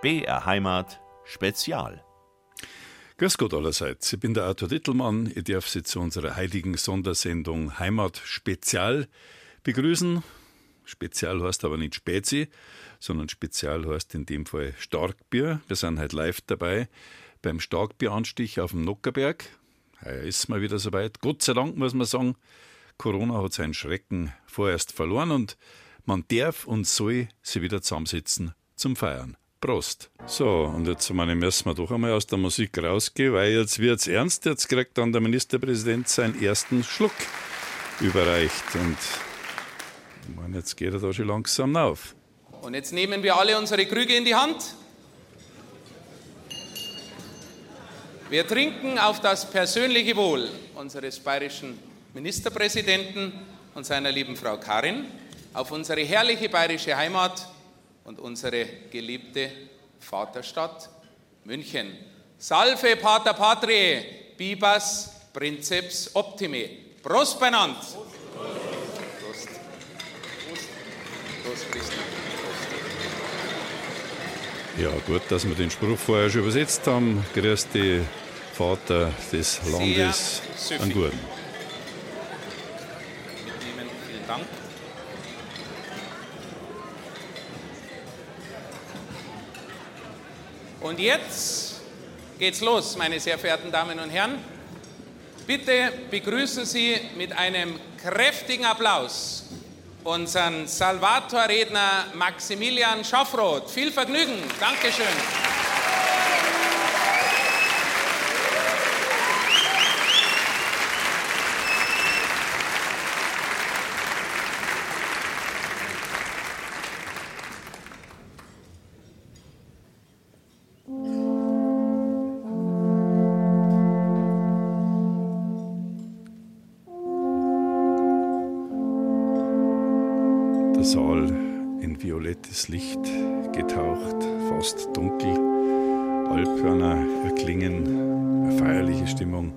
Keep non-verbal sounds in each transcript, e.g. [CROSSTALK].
BR Heimat Spezial. Grüß Gott allerseits. Ich bin der Arthur Dittelmann. Ich darf Sie zu unserer heiligen Sondersendung Heimat Spezial begrüßen. Spezial heißt aber nicht Spezi, sondern Spezial heißt in dem Fall Starkbier. Wir sind heute live dabei beim Starkbieranstich auf dem Nockerberg. Heuer ist mal wieder soweit. Gott sei Dank muss man sagen, Corona hat seinen Schrecken vorerst verloren und man darf und soll sie wieder zusammensitzen zum Feiern. Prost. So, und jetzt meine, müssen wir doch einmal aus der Musik rausgehen, weil jetzt wird es ernst. Jetzt kriegt dann der Ministerpräsident seinen ersten Schluck überreicht. Und ich meine, jetzt geht er da schon langsam auf. Und jetzt nehmen wir alle unsere Krüge in die Hand. Wir trinken auf das persönliche Wohl unseres bayerischen Ministerpräsidenten und seiner lieben Frau Karin, auf unsere herrliche bayerische Heimat und unsere geliebte Vaterstadt München. Salve Pater Patriae, Bibas Princeps Optime. Prost beieinander. Prost. Prost. Prost, Christi. Ja, gut, dass wir den Spruch vorher schon übersetzt haben. Grüß die Vater des Landes süffig. an Gurten. Mitnehmen. Vielen Dank. Und jetzt geht's los, meine sehr verehrten Damen und Herren. Bitte begrüßen Sie mit einem kräftigen Applaus unseren Salvator-Redner Maximilian Schaffroth. Viel Vergnügen. Dankeschön. Violettes Licht getaucht, fast dunkel. Alphörner erklingen, eine feierliche Stimmung.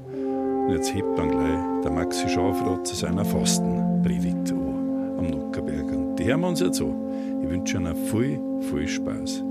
Und jetzt hebt dann gleich der Maxi Schafroth zu seiner Fastenpredigt an am Nockerberg. Und die hören wir uns jetzt an. Ich wünsche Ihnen viel, viel Spaß.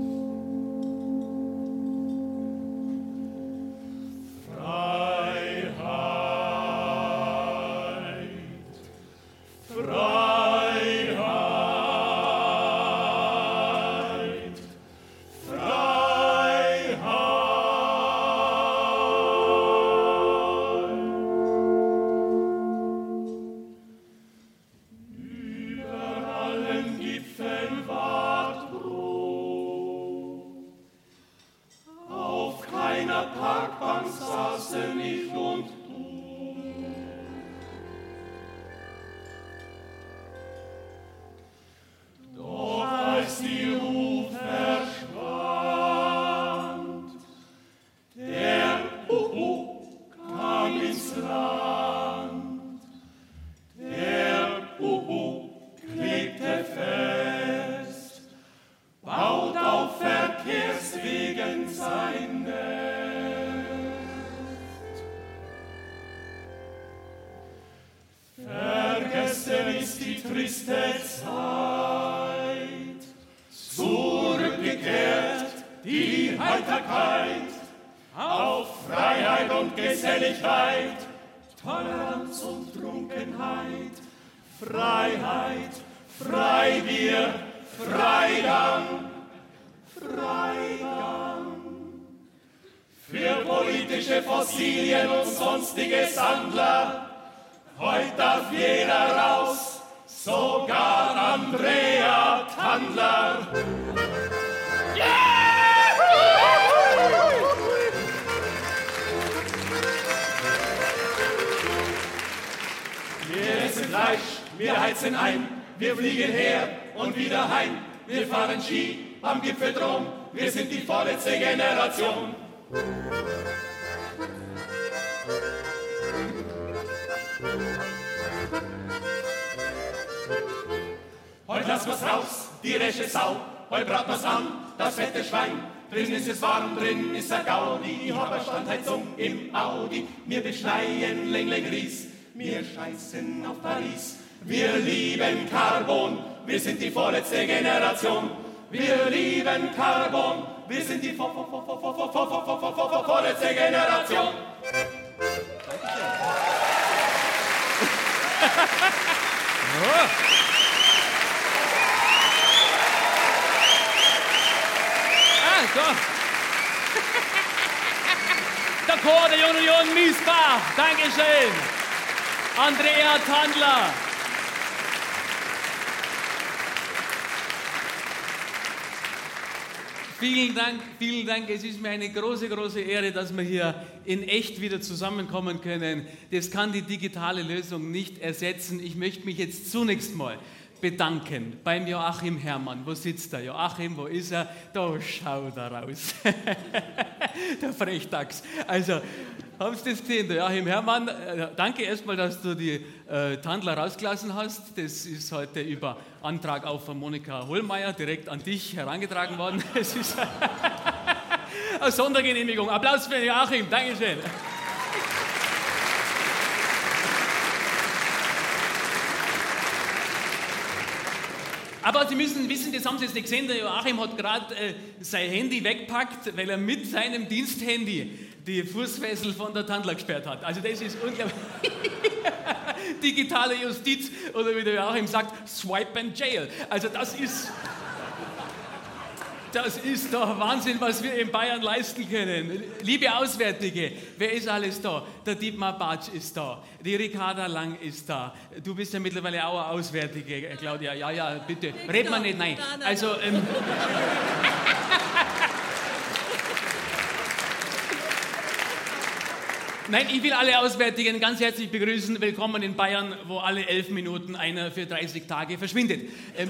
Politische Fossilien und sonstige Sandler, heute darf jeder raus, sogar Andrea Tandler. Wir essen Fleisch, wir heizen ein, wir fliegen her und wieder heim. Wir fahren Ski am Gipfel drum, wir sind die vorletzte Generation. Lass wir's raus, die resche Sau. Heute brat wir's an, das fette Schwein. Drin ist es warm, drin ist der Gaudi. Hab eine Standheizung im Audi. Wir beschneien Lengling Ries. Wir scheißen auf Paris. Wir lieben Carbon. Wir sind die vorletzte Generation. Wir lieben Carbon. Wir sind die vorletzte Generation. Ah, Der Chor der Union Miesbach. Dankeschön. Andrea Tandler. Vielen Dank, vielen Dank. Es ist mir eine große, große Ehre, dass wir hier in echt wieder zusammenkommen können. Das kann die digitale Lösung nicht ersetzen. Ich möchte mich jetzt zunächst mal bedanken beim Joachim Herrmann. Wo sitzt er? Joachim, wo ist er? Da schaut er raus. [LAUGHS] der Frechdachs. Also, haben Sie das gesehen? Der Joachim Herrmann, äh, danke erstmal, dass du die äh, Tandler rausgelassen hast. Das ist heute über Antrag auch von Monika Hohlmeier direkt an dich herangetragen worden. [LAUGHS] Es ist [LAUGHS] eine Sondergenehmigung. Applaus für Joachim. Dankeschön. Aber Sie müssen wissen, das haben Sie jetzt nicht gesehen, der Joachim hat gerade äh, sein Handy weggepackt, weil er mit seinem Diensthandy die Fußfessel von der Tandler gesperrt hat. Also das ist unglaublich. [LAUGHS] Digitale Justiz oder wie der Joachim sagt, Swipe and Jail. Also das ist... Das ist doch Wahnsinn, was wir in Bayern leisten können. Liebe Auswärtige, wer ist alles da? Der Dietmar Batsch ist da, die Ricarda Lang ist da. Du bist ja mittlerweile auch eine Auswärtige, Claudia. Ja, ja, bitte. Red mal nicht, nein. Also, ähm, [LAUGHS] Nein, ich will alle Auswärtigen ganz herzlich begrüßen. Willkommen in Bayern, wo alle elf Minuten einer für 30 Tage verschwindet. Ähm,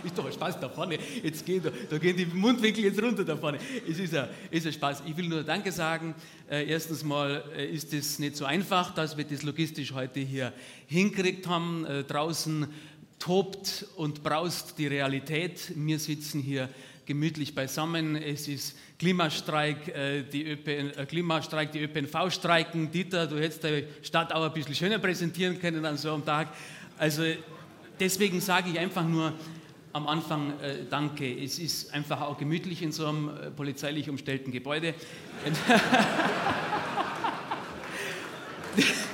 [LAUGHS] ist doch ein Spaß da vorne. Jetzt gehen, da, gehen die Mundwinkel jetzt runter da vorne. Es ist ein, ist ein Spaß. Ich will nur Danke sagen. Äh, erstens mal äh, ist es nicht so einfach, dass wir das logistisch heute hier hinkriegt haben. Äh, draußen tobt und braust die Realität. Wir sitzen hier gemütlich beisammen. Es ist Klimastreik, die ÖPN, Klimastreik, die ÖPNV streiken. Dieter, du hättest die Stadt auch ein bisschen schöner präsentieren können an so einem Tag. Also deswegen sage ich einfach nur, am Anfang äh, danke. Es ist einfach auch gemütlich in so einem äh, polizeilich umstellten Gebäude. [LAUGHS] [LAUGHS]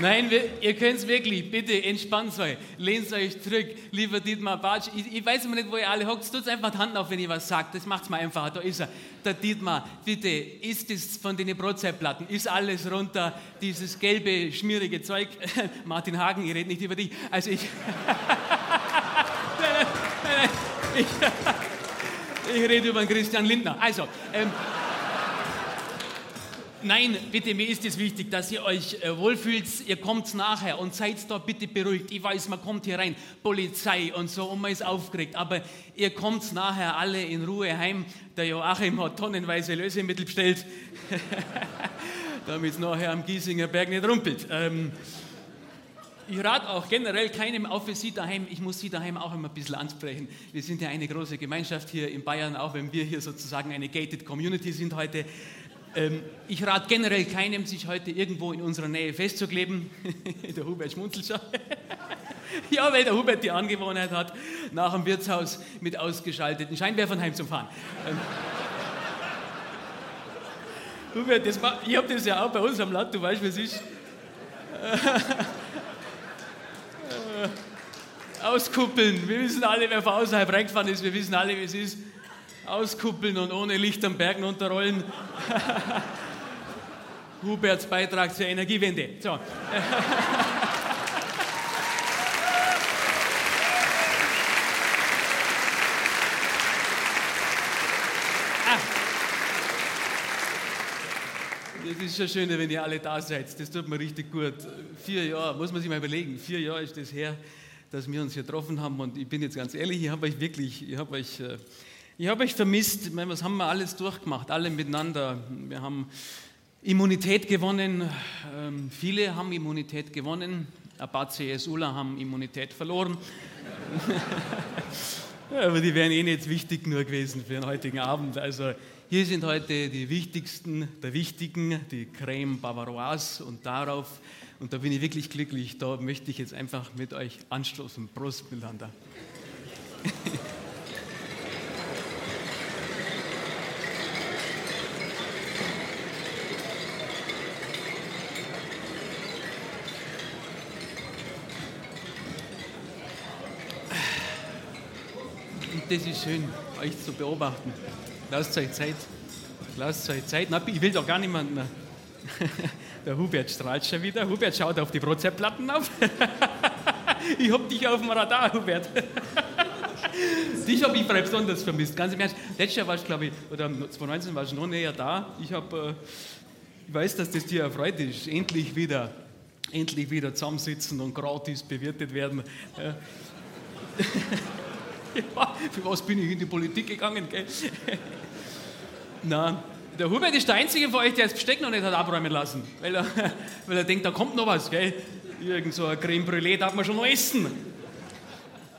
Nein, wir, ihr könnt es wirklich, bitte entspannt euch, lehnt euch zurück, lieber Dietmar Batsch. Ich, ich weiß immer nicht, wo ihr alle hockt, tut einfach die Hand auf, wenn ich was sage, das macht es mir einfacher, da ist er. Der Dietmar, bitte, ist es von den Brotzeitplatten, ist alles runter, dieses gelbe, schmierige Zeug. [LAUGHS] Martin Hagen, ich rede nicht über dich, also ich... [LAUGHS] ich, [LAUGHS] ich rede über den Christian Lindner. Also, ähm, Nein, bitte, mir ist es wichtig, dass ihr euch äh, wohlfühlt. Ihr kommt nachher und seid da bitte beruhigt. Ich weiß, man kommt hier rein, Polizei und so, und man ist aufgeregt. Aber ihr kommt nachher alle in Ruhe heim. Der Joachim hat tonnenweise Lösemittel bestellt, [LAUGHS] damit es nachher am Giesinger Berg nicht rumpelt. Ähm, ich rate auch generell keinem auf für Sie daheim. Ich muss Sie daheim auch immer ein bisschen ansprechen. Wir sind ja eine große Gemeinschaft hier in Bayern, auch wenn wir hier sozusagen eine gated Community sind heute. Ähm, ich rate generell keinem, sich heute irgendwo in unserer Nähe festzukleben. [LAUGHS] der Hubert schmunzelt schon. [LAUGHS] ja, weil der Hubert die Angewohnheit hat, nach dem Wirtshaus mit ausgeschalteten Scheinwerfern heimzufahren. Ähm, Hubert, das ich habe das ja auch bei uns am Land, du weißt, es ist. [LAUGHS] Auskuppeln. Wir wissen alle, wer von außerhalb reingefahren ist, wir wissen alle, wie es ist auskuppeln und ohne Licht am Bergen unterrollen. [LAUGHS] Huberts Beitrag zur Energiewende. So. [LAUGHS] ah. Das ist schon schön, wenn ihr alle da seid. Das tut mir richtig gut. Vier Jahre, muss man sich mal überlegen. Vier Jahre ist das her, dass wir uns hier getroffen haben. Und ich bin jetzt ganz ehrlich, ich habe euch wirklich, ich habe euch äh, ich habe euch vermisst, was haben wir alles durchgemacht, alle miteinander. Wir haben Immunität gewonnen, ähm, viele haben Immunität gewonnen, ein paar CSUler haben Immunität verloren. [LAUGHS] Aber die wären eh nicht wichtig genug gewesen für den heutigen Abend. Also hier sind heute die wichtigsten der Wichtigen, die Creme Bavaroise und darauf, und da bin ich wirklich glücklich, da möchte ich jetzt einfach mit euch anstoßen. Prost miteinander. [LAUGHS] das ist schön, euch zu beobachten. Lasst euch Zeit. Lasst euch Zeit. Na, ich will doch gar niemanden. [LAUGHS] Der Hubert strahlt schon wieder. Hubert schaut auf die Brotzeitplatten auf. [LAUGHS] ich hab dich auf dem Radar, Hubert. [LAUGHS] dich habe ich besonders vermisst. Ganz im Ernst. Letztes Jahr warst du, glaube ich, oder 2019 warst du noch näher da. Ich, hab, äh, ich weiß, dass das dir erfreut ist. Endlich wieder, endlich wieder zusammensitzen und gratis bewirtet werden. Ja. Für was bin ich in die Politik gegangen? Gell? [LAUGHS] Nein, der Hubert ist der Einzige von euch, der das Besteck noch nicht hat abräumen lassen, weil er, [LAUGHS] weil er denkt, da kommt noch was. Gell? Irgend so ein Creme Brûlée darf man schon noch essen.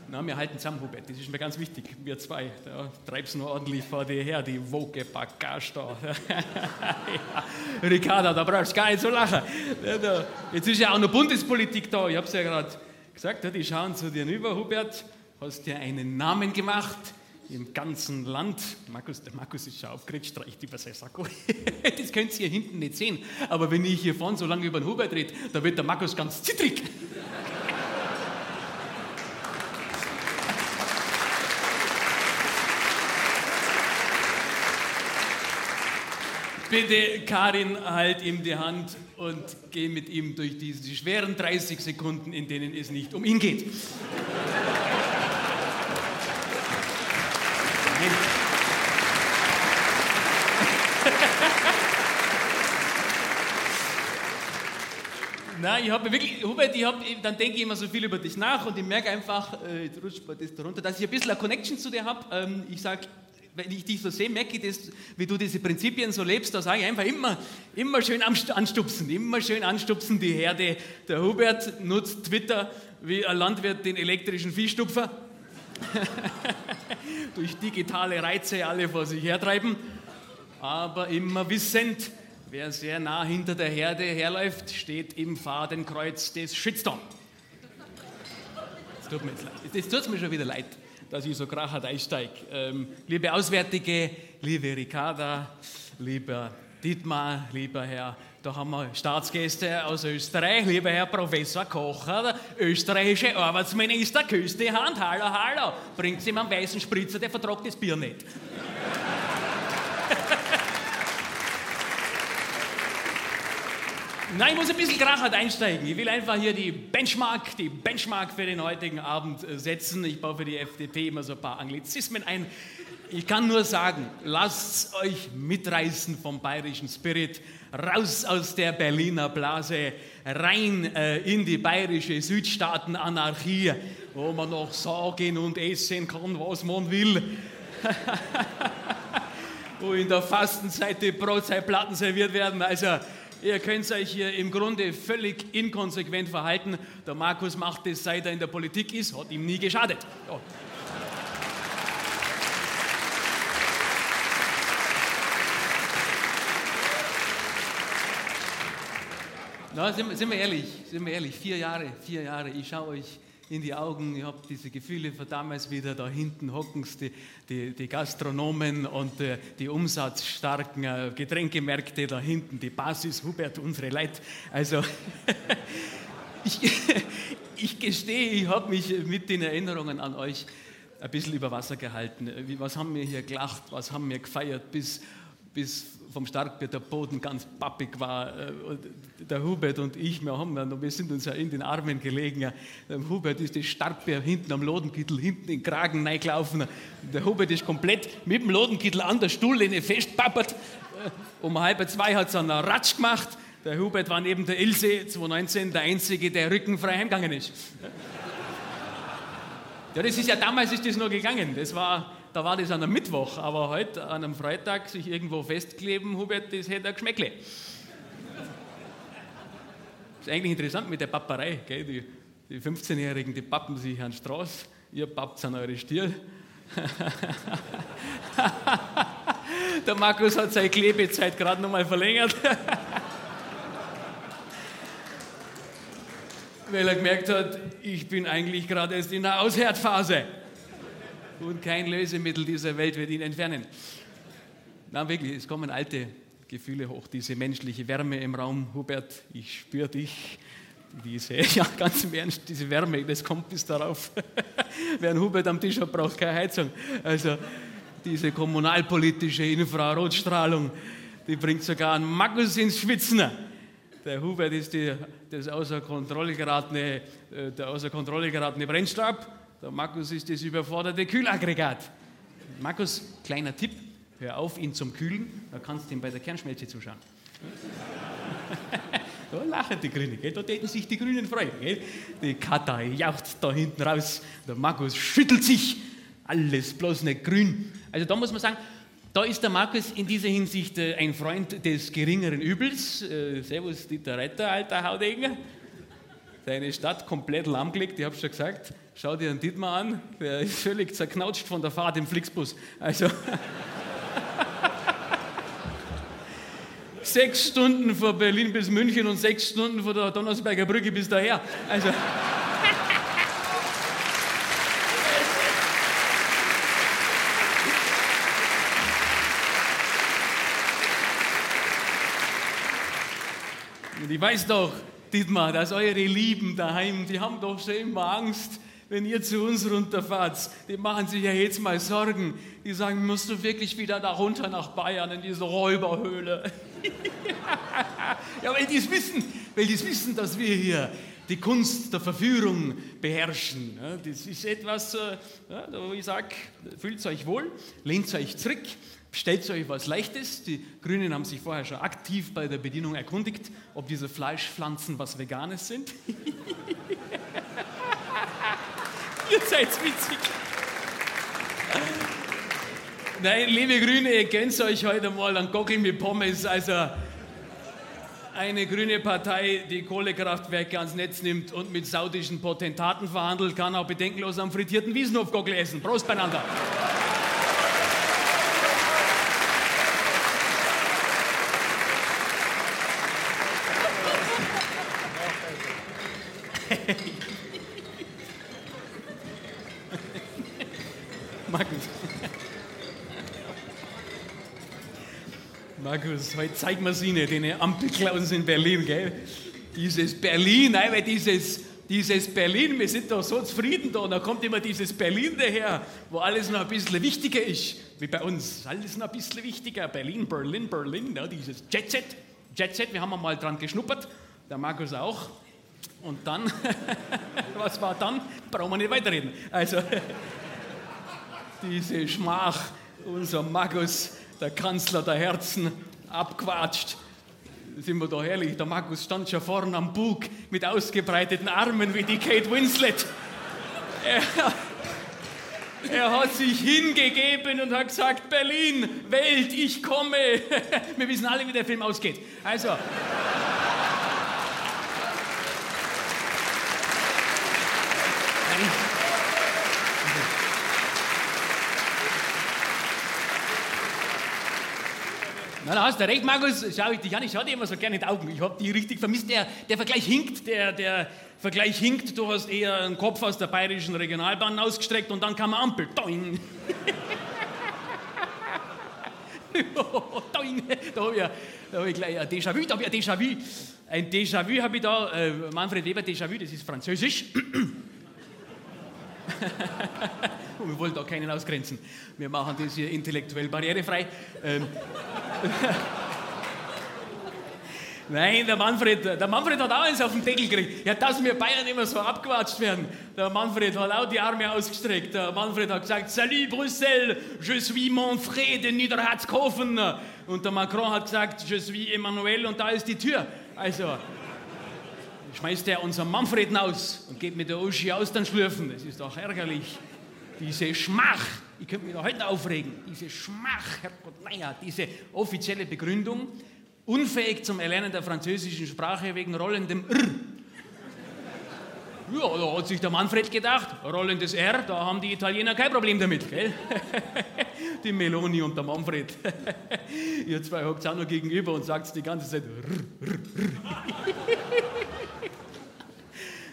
Na, wir halten zusammen, Hubert, das ist mir ganz wichtig. Wir zwei, da treibst du noch ordentlich vor dir her, die Woke Bagage da. [LAUGHS] ja. Ricarda, da brauchst du gar nicht so lachen. Jetzt ist ja auch noch Bundespolitik da, ich habe es ja gerade gesagt, die schauen zu dir rüber, Hubert hast dir einen Namen gemacht im ganzen Land. Markus, der Markus ist schon aufgeregt, streicht über sein Sakko. [LAUGHS] das könnt ihr hier hinten nicht sehen. Aber wenn ich hier vorne so lange über den Hubert rede, da wird der Markus ganz zittrig. Bitte, Karin, halt ihm die Hand und geh mit ihm durch diese schweren 30 Sekunden, in denen es nicht um ihn geht. Nein, ich habe wirklich, Hubert, ich hab, dann denke ich immer so viel über dich nach und ich merke einfach, äh, jetzt rutscht mir das darunter, dass ich ein bisschen eine Connection zu dir habe. Ähm, ich sage, wenn ich dich so sehe, merke ich das, wie du diese Prinzipien so lebst, da sage ich einfach immer, immer schön anstupsen, immer schön anstupsen die Herde. Der Hubert nutzt Twitter wie ein Landwirt den elektrischen Viehstupfer. [LAUGHS] Durch digitale Reize alle vor sich hertreiben, aber immer wissend, Wer sehr nah hinter der Herde herläuft, steht im Fadenkreuz des Shitstorm. Das tut mir, jetzt tut's mir schon wieder leid, dass ich so krachert einsteige. Ähm, liebe Auswärtige, liebe Ricarda, lieber Dietmar, lieber Herr, da haben wir Staatsgäste aus Österreich, lieber Herr Professor Kocher, der österreichische Arbeitsminister, küsst die Hand, hallo, hallo, bringt Sie ihm einen weißen Spritzer, der vertragt das Bier nicht. [LAUGHS] Nein, ich muss ein bisschen krachert einsteigen. Ich will einfach hier die Benchmark, die Benchmark für den heutigen Abend äh, setzen. Ich baue für die FDP immer so ein paar Anglizismen ein. Ich kann nur sagen, lasst euch mitreißen vom bayerischen Spirit, raus aus der Berliner Blase, rein äh, in die bayerische Südstaatenanarchie, wo man noch sagen und essen kann, was man will. [LAUGHS] wo in der Fastenzeit die Brotzeitplatten serviert werden. Also Ihr könnt euch hier im Grunde völlig inkonsequent verhalten. Der Markus macht das, seit er in der Politik ist, hat ihm nie geschadet. Ja. Na, sind, sind, wir ehrlich, sind wir ehrlich, vier Jahre, vier Jahre, ich schaue euch in die Augen, ich habe diese Gefühle von damals wieder, da hinten hocken die, die, die, Gastronomen und äh, die umsatzstarken äh, Getränkemärkte da hinten, die Basis, Hubert, unsere Leute. Also [LAUGHS] ich, [LAUGHS] ich gestehe, ich habe mich mit den Erinnerungen an euch ein bisschen über Wasser gehalten. Was haben wir hier gelacht, was haben wir gefeiert, bis, bis vom Starkbier der Boden ganz pappig war. Äh, der Hubert und ich, wir, haben, wir sind uns ja in den Armen gelegen. Der Hubert ist das Starkbier hinten am Lodenkittel, hinten in den Kragen reingelaufen. Der Hubert ist komplett mit dem Lodenkittel an der Stuhllehne festpappert. Äh, um halb zwei hat es einen Ratsch gemacht. Der Hubert war neben der Ilse 2019 der Einzige, der rückenfrei heimgegangen ist. Ja, das ist ja damals ist das nur gegangen. Das war da war das an einem Mittwoch, aber heute an einem Freitag sich irgendwo festkleben, Hubert, das hätte ein Geschmäckle. ist eigentlich interessant mit der Papperei. Gell? Die, die 15-Jährigen, die pappen sich an die Straße, ihr pappt an eure Stirn. [LAUGHS] Der Markus hat seine Klebezeit gerade nochmal verlängert. [LAUGHS] Weil er gemerkt hat, ich bin eigentlich gerade erst in der Aushärtphase. Und kein Lösemittel dieser Welt wird ihn entfernen. Na wirklich, es kommen alte Gefühle hoch, diese menschliche Wärme im Raum. Hubert, ich spüre dich. Diese, [LAUGHS] ja, ganz im Ernst, diese Wärme, das kommt bis darauf. [LAUGHS] Wer einen Hubert am Tisch hat, braucht keine Heizung. Also, diese kommunalpolitische Infrarotstrahlung, die bringt sogar einen Markus ins Schwitzen. Der Hubert ist die, das außer Kontrolle geratene, äh, der außer Kontrolle geratene Brennstab. Der Markus ist das überforderte Kühlaggregat. Markus, kleiner Tipp, hör auf, ihn zum Kühlen, da kannst du ihm bei der Kernschmelze zuschauen. [LAUGHS] da lachen die Grünen, gell? da täten sich die Grünen freuen. Gell? Die Kata jaucht da hinten raus, der Markus schüttelt sich, alles bloß nicht grün. Also da muss man sagen, da ist der Markus in dieser Hinsicht äh, ein Freund des geringeren Übels. Äh, servus, Dieter Reiter, alter Haudegen. Deine Stadt komplett lahmgelegt, ich habe schon gesagt. Schau dir den Dietmar an, der ist völlig zerknautscht von der Fahrt im Flixbus. Also. [LAUGHS] sechs Stunden von Berlin bis München und sechs Stunden von der Donnersberger Brücke bis daher. Also. [LAUGHS] Und ich weiß doch, Dietmar, dass eure Lieben daheim, die haben doch schon immer Angst, wenn ihr zu uns runterfahrt. Die machen sich ja jetzt mal Sorgen. Die sagen, musst du wirklich wieder da runter nach Bayern in diese Räuberhöhle? [LAUGHS] ja, weil die es wissen, weil die wissen, dass wir hier die Kunst der Verführung beherrschen. das ist etwas, äh, wo ich sage, fühlt euch wohl, lehnt euch zurück, Stellt euch was Leichtes. Die Grünen haben sich vorher schon aktiv bei der Bedienung erkundigt, ob diese Fleischpflanzen was Veganes sind. [LAUGHS] Ihr seid witzig. Nein, liebe Grüne, ihr gönnt euch heute mal einen Gockel mit Pommes. Also eine grüne Partei, die Kohlekraftwerke ans Netz nimmt und mit saudischen Potentaten verhandelt, kann auch bedenkenlos am frittierten Wiesenhof Gockel essen. Prost beieinander. Markus, heute zeigen wir es Ihnen, den Ampelklaus in Berlin, gell? Dieses Berlin, nein, weil dieses, dieses Berlin, wir sind doch so zufrieden da, und da kommt immer dieses Berlin daher, wo alles noch ein bisschen wichtiger ist, wie bei uns. Alles noch ein bisschen wichtiger. Berlin, Berlin, Berlin, ne? dieses Jet Set. Jet Set, wir haben mal dran geschnuppert, der Markus auch. Und dann, [LAUGHS] was war dann? Brauchen wir nicht weiterreden. Also, [LAUGHS] diese Schmach, unser Markus, der Kanzler der Herzen, abquatscht. Sind wir da herrlich? Der Markus stand schon vorne am Bug mit ausgebreiteten Armen wie die Kate Winslet. Er, er hat sich hingegeben und hat gesagt: Berlin, Welt, ich komme. [LAUGHS] Wir wissen alle, wie der Film ausgeht. Also. Na, da hast du recht, Markus. Schau ich dich an, ich schau dir immer so gerne in die Augen. Ich habe die richtig vermisst. Der, der Vergleich hinkt, der, der Vergleich hinkt. Du hast eher einen Kopf aus der bayerischen Regionalbahn ausgestreckt und dann kam eine Ampel. Doing. [LAUGHS] Doing. Da habe ich, hab ich gleich ein Déjà-vu. Da habe ich ein Déjà-vu. Ein Déjà-vu habe ich da. Äh, Manfred Weber, Déjà-vu, das ist Französisch. [CLEARS THROAT] [LAUGHS] wir wollen da keinen ausgrenzen. Wir machen das hier intellektuell barrierefrei. Ähm. [LAUGHS] Nein, der Manfred, der Manfred hat auch eins auf den Deckel gekriegt. Ja, dass wir Bayern immer so abgewatscht werden. Der Manfred hat auch die Arme ausgestreckt. Der Manfred hat gesagt, Salut Brüssel, je suis Manfred de Niederhatzkofen. Und der Macron hat gesagt, je suis Emmanuel und da ist die Tür. Also, schmeißt er unseren Manfred aus und geht mit der Uschi aus dann schlürfen. Das ist doch ärgerlich. Diese Schmach, ich könnte mich da heute aufregen, diese Schmach, Herrgott, naja, diese offizielle Begründung, unfähig zum Erlernen der französischen Sprache wegen rollendem R. Ja, da hat sich der Manfred gedacht, rollendes R, da haben die Italiener kein Problem damit, gell? [LAUGHS] die Meloni und der Manfred. [LAUGHS] Ihr zwei hockt auch noch gegenüber und sagt die ganze Zeit. Rr, rr, [LAUGHS]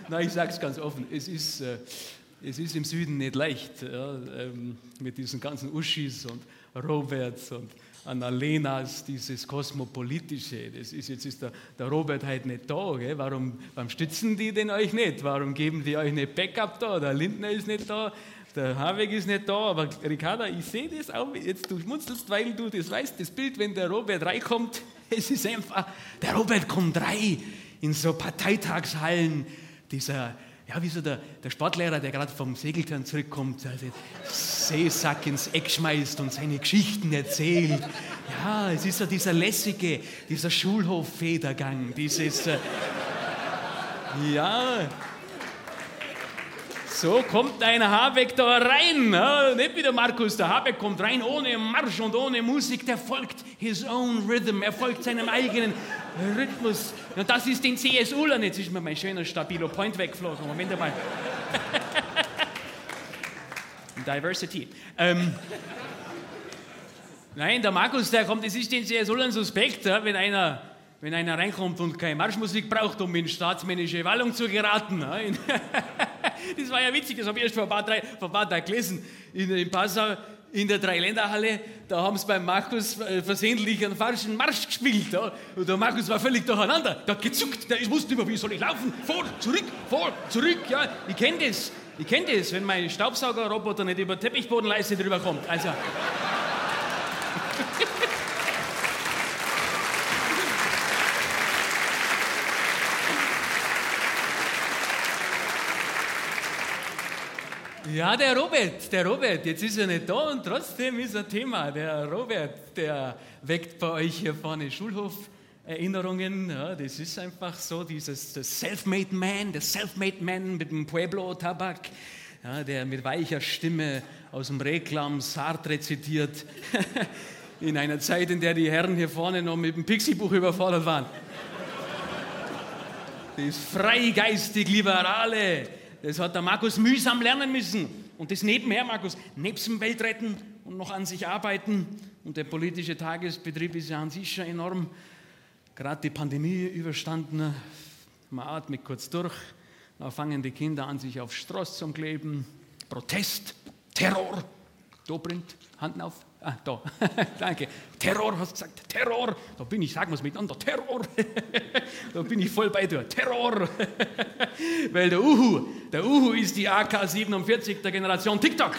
Na, ich sag's ganz offen, es ist, äh, es ist im Süden nicht leicht, ja, ähm, mit diesen ganzen Uschis und Roberts und Annalenas, dieses Kosmopolitische. Das ist, jetzt ist der, der Robert halt nicht da. Gell? Warum, warum stützen die denn euch nicht? Warum geben die euch nicht Backup da? Der Lindner ist nicht da, der Habeck ist nicht da, aber Ricarda, ich sehe das auch, jetzt du schmunzelst, weil du das weißt, das Bild, wenn der Robert reinkommt, [LAUGHS] es ist einfach, der Robert kommt rein in so Parteitagshallen, dieser ja, wie so der, der Sportlehrer, der gerade vom Segeltörn zurückkommt, also Seesack ins Eck schmeißt und seine Geschichten erzählt. Ja, es ist so dieser lässige, dieser Schulhof-Federgang, dieses. Äh, ja. So kommt ein Habeck da rein. Nicht wie der Markus, der Habeck kommt rein ohne Marsch und ohne Musik. Der folgt his own rhythm, er folgt seinem eigenen Rhythmus. Und das ist den CSU-Lern. Jetzt ist mir mein schöner stabilo Point weggeflogen. Moment einmal. [LAUGHS] Diversity. Ähm, nein, der Markus, der kommt, es ist den CSU-Lern suspekt, ja, wenn einer wenn einer reinkommt und keine Marschmusik braucht, um in staatsmännische Wallung zu geraten. [LAUGHS] Das war ja witzig, das habe ich erst vor ein paar, drei, vor ein paar Tagen gelesen. In, in Passau in der Dreiländerhalle, da haben sie beim Markus äh, versehentlich einen falschen Marsch gespielt. Ja? Und der Markus war völlig durcheinander. Der hat gezuckt, der wusste mehr, wie soll ich laufen. Vor, zurück, vor, zurück. Ja, ich kenne das. Ich kenne das, wenn mein Staubsaugerroboter nicht über Teppichbodenleiste drüber kommt. Also. Ja, der Robert, der Robert, jetzt ist er nicht da und trotzdem ist er Thema. Der Robert, der weckt bei euch hier vorne Schulhof-Erinnerungen. Ja, das ist einfach so, dieses Self-Made Man, der Self-Made Man mit dem Pueblo-Tabak, ja, der mit weicher Stimme aus dem Reklam Sartre zitiert, [LAUGHS] in einer Zeit, in der die Herren hier vorne noch mit dem Pixie-Buch überfordert waren. Das freigeistig-liberale, das hat der Markus mühsam lernen müssen. Und das nebenher, Markus, nebst dem Weltretten und noch an sich arbeiten. Und der politische Tagesbetrieb ist ja an sich schon enorm. Gerade die Pandemie überstanden, man atmet kurz durch, da fangen die Kinder an, sich auf Straße zu kleben. Protest, Terror, Dobrindt, Handen auf. Ah, da, [LAUGHS] danke. Terror, hast du gesagt, Terror. Da bin ich, sagen wir es miteinander, Terror. [LAUGHS] da bin ich voll bei dir, Terror. [LAUGHS] Weil der Uhu, der Uhu ist die AK-47 der Generation TikTok.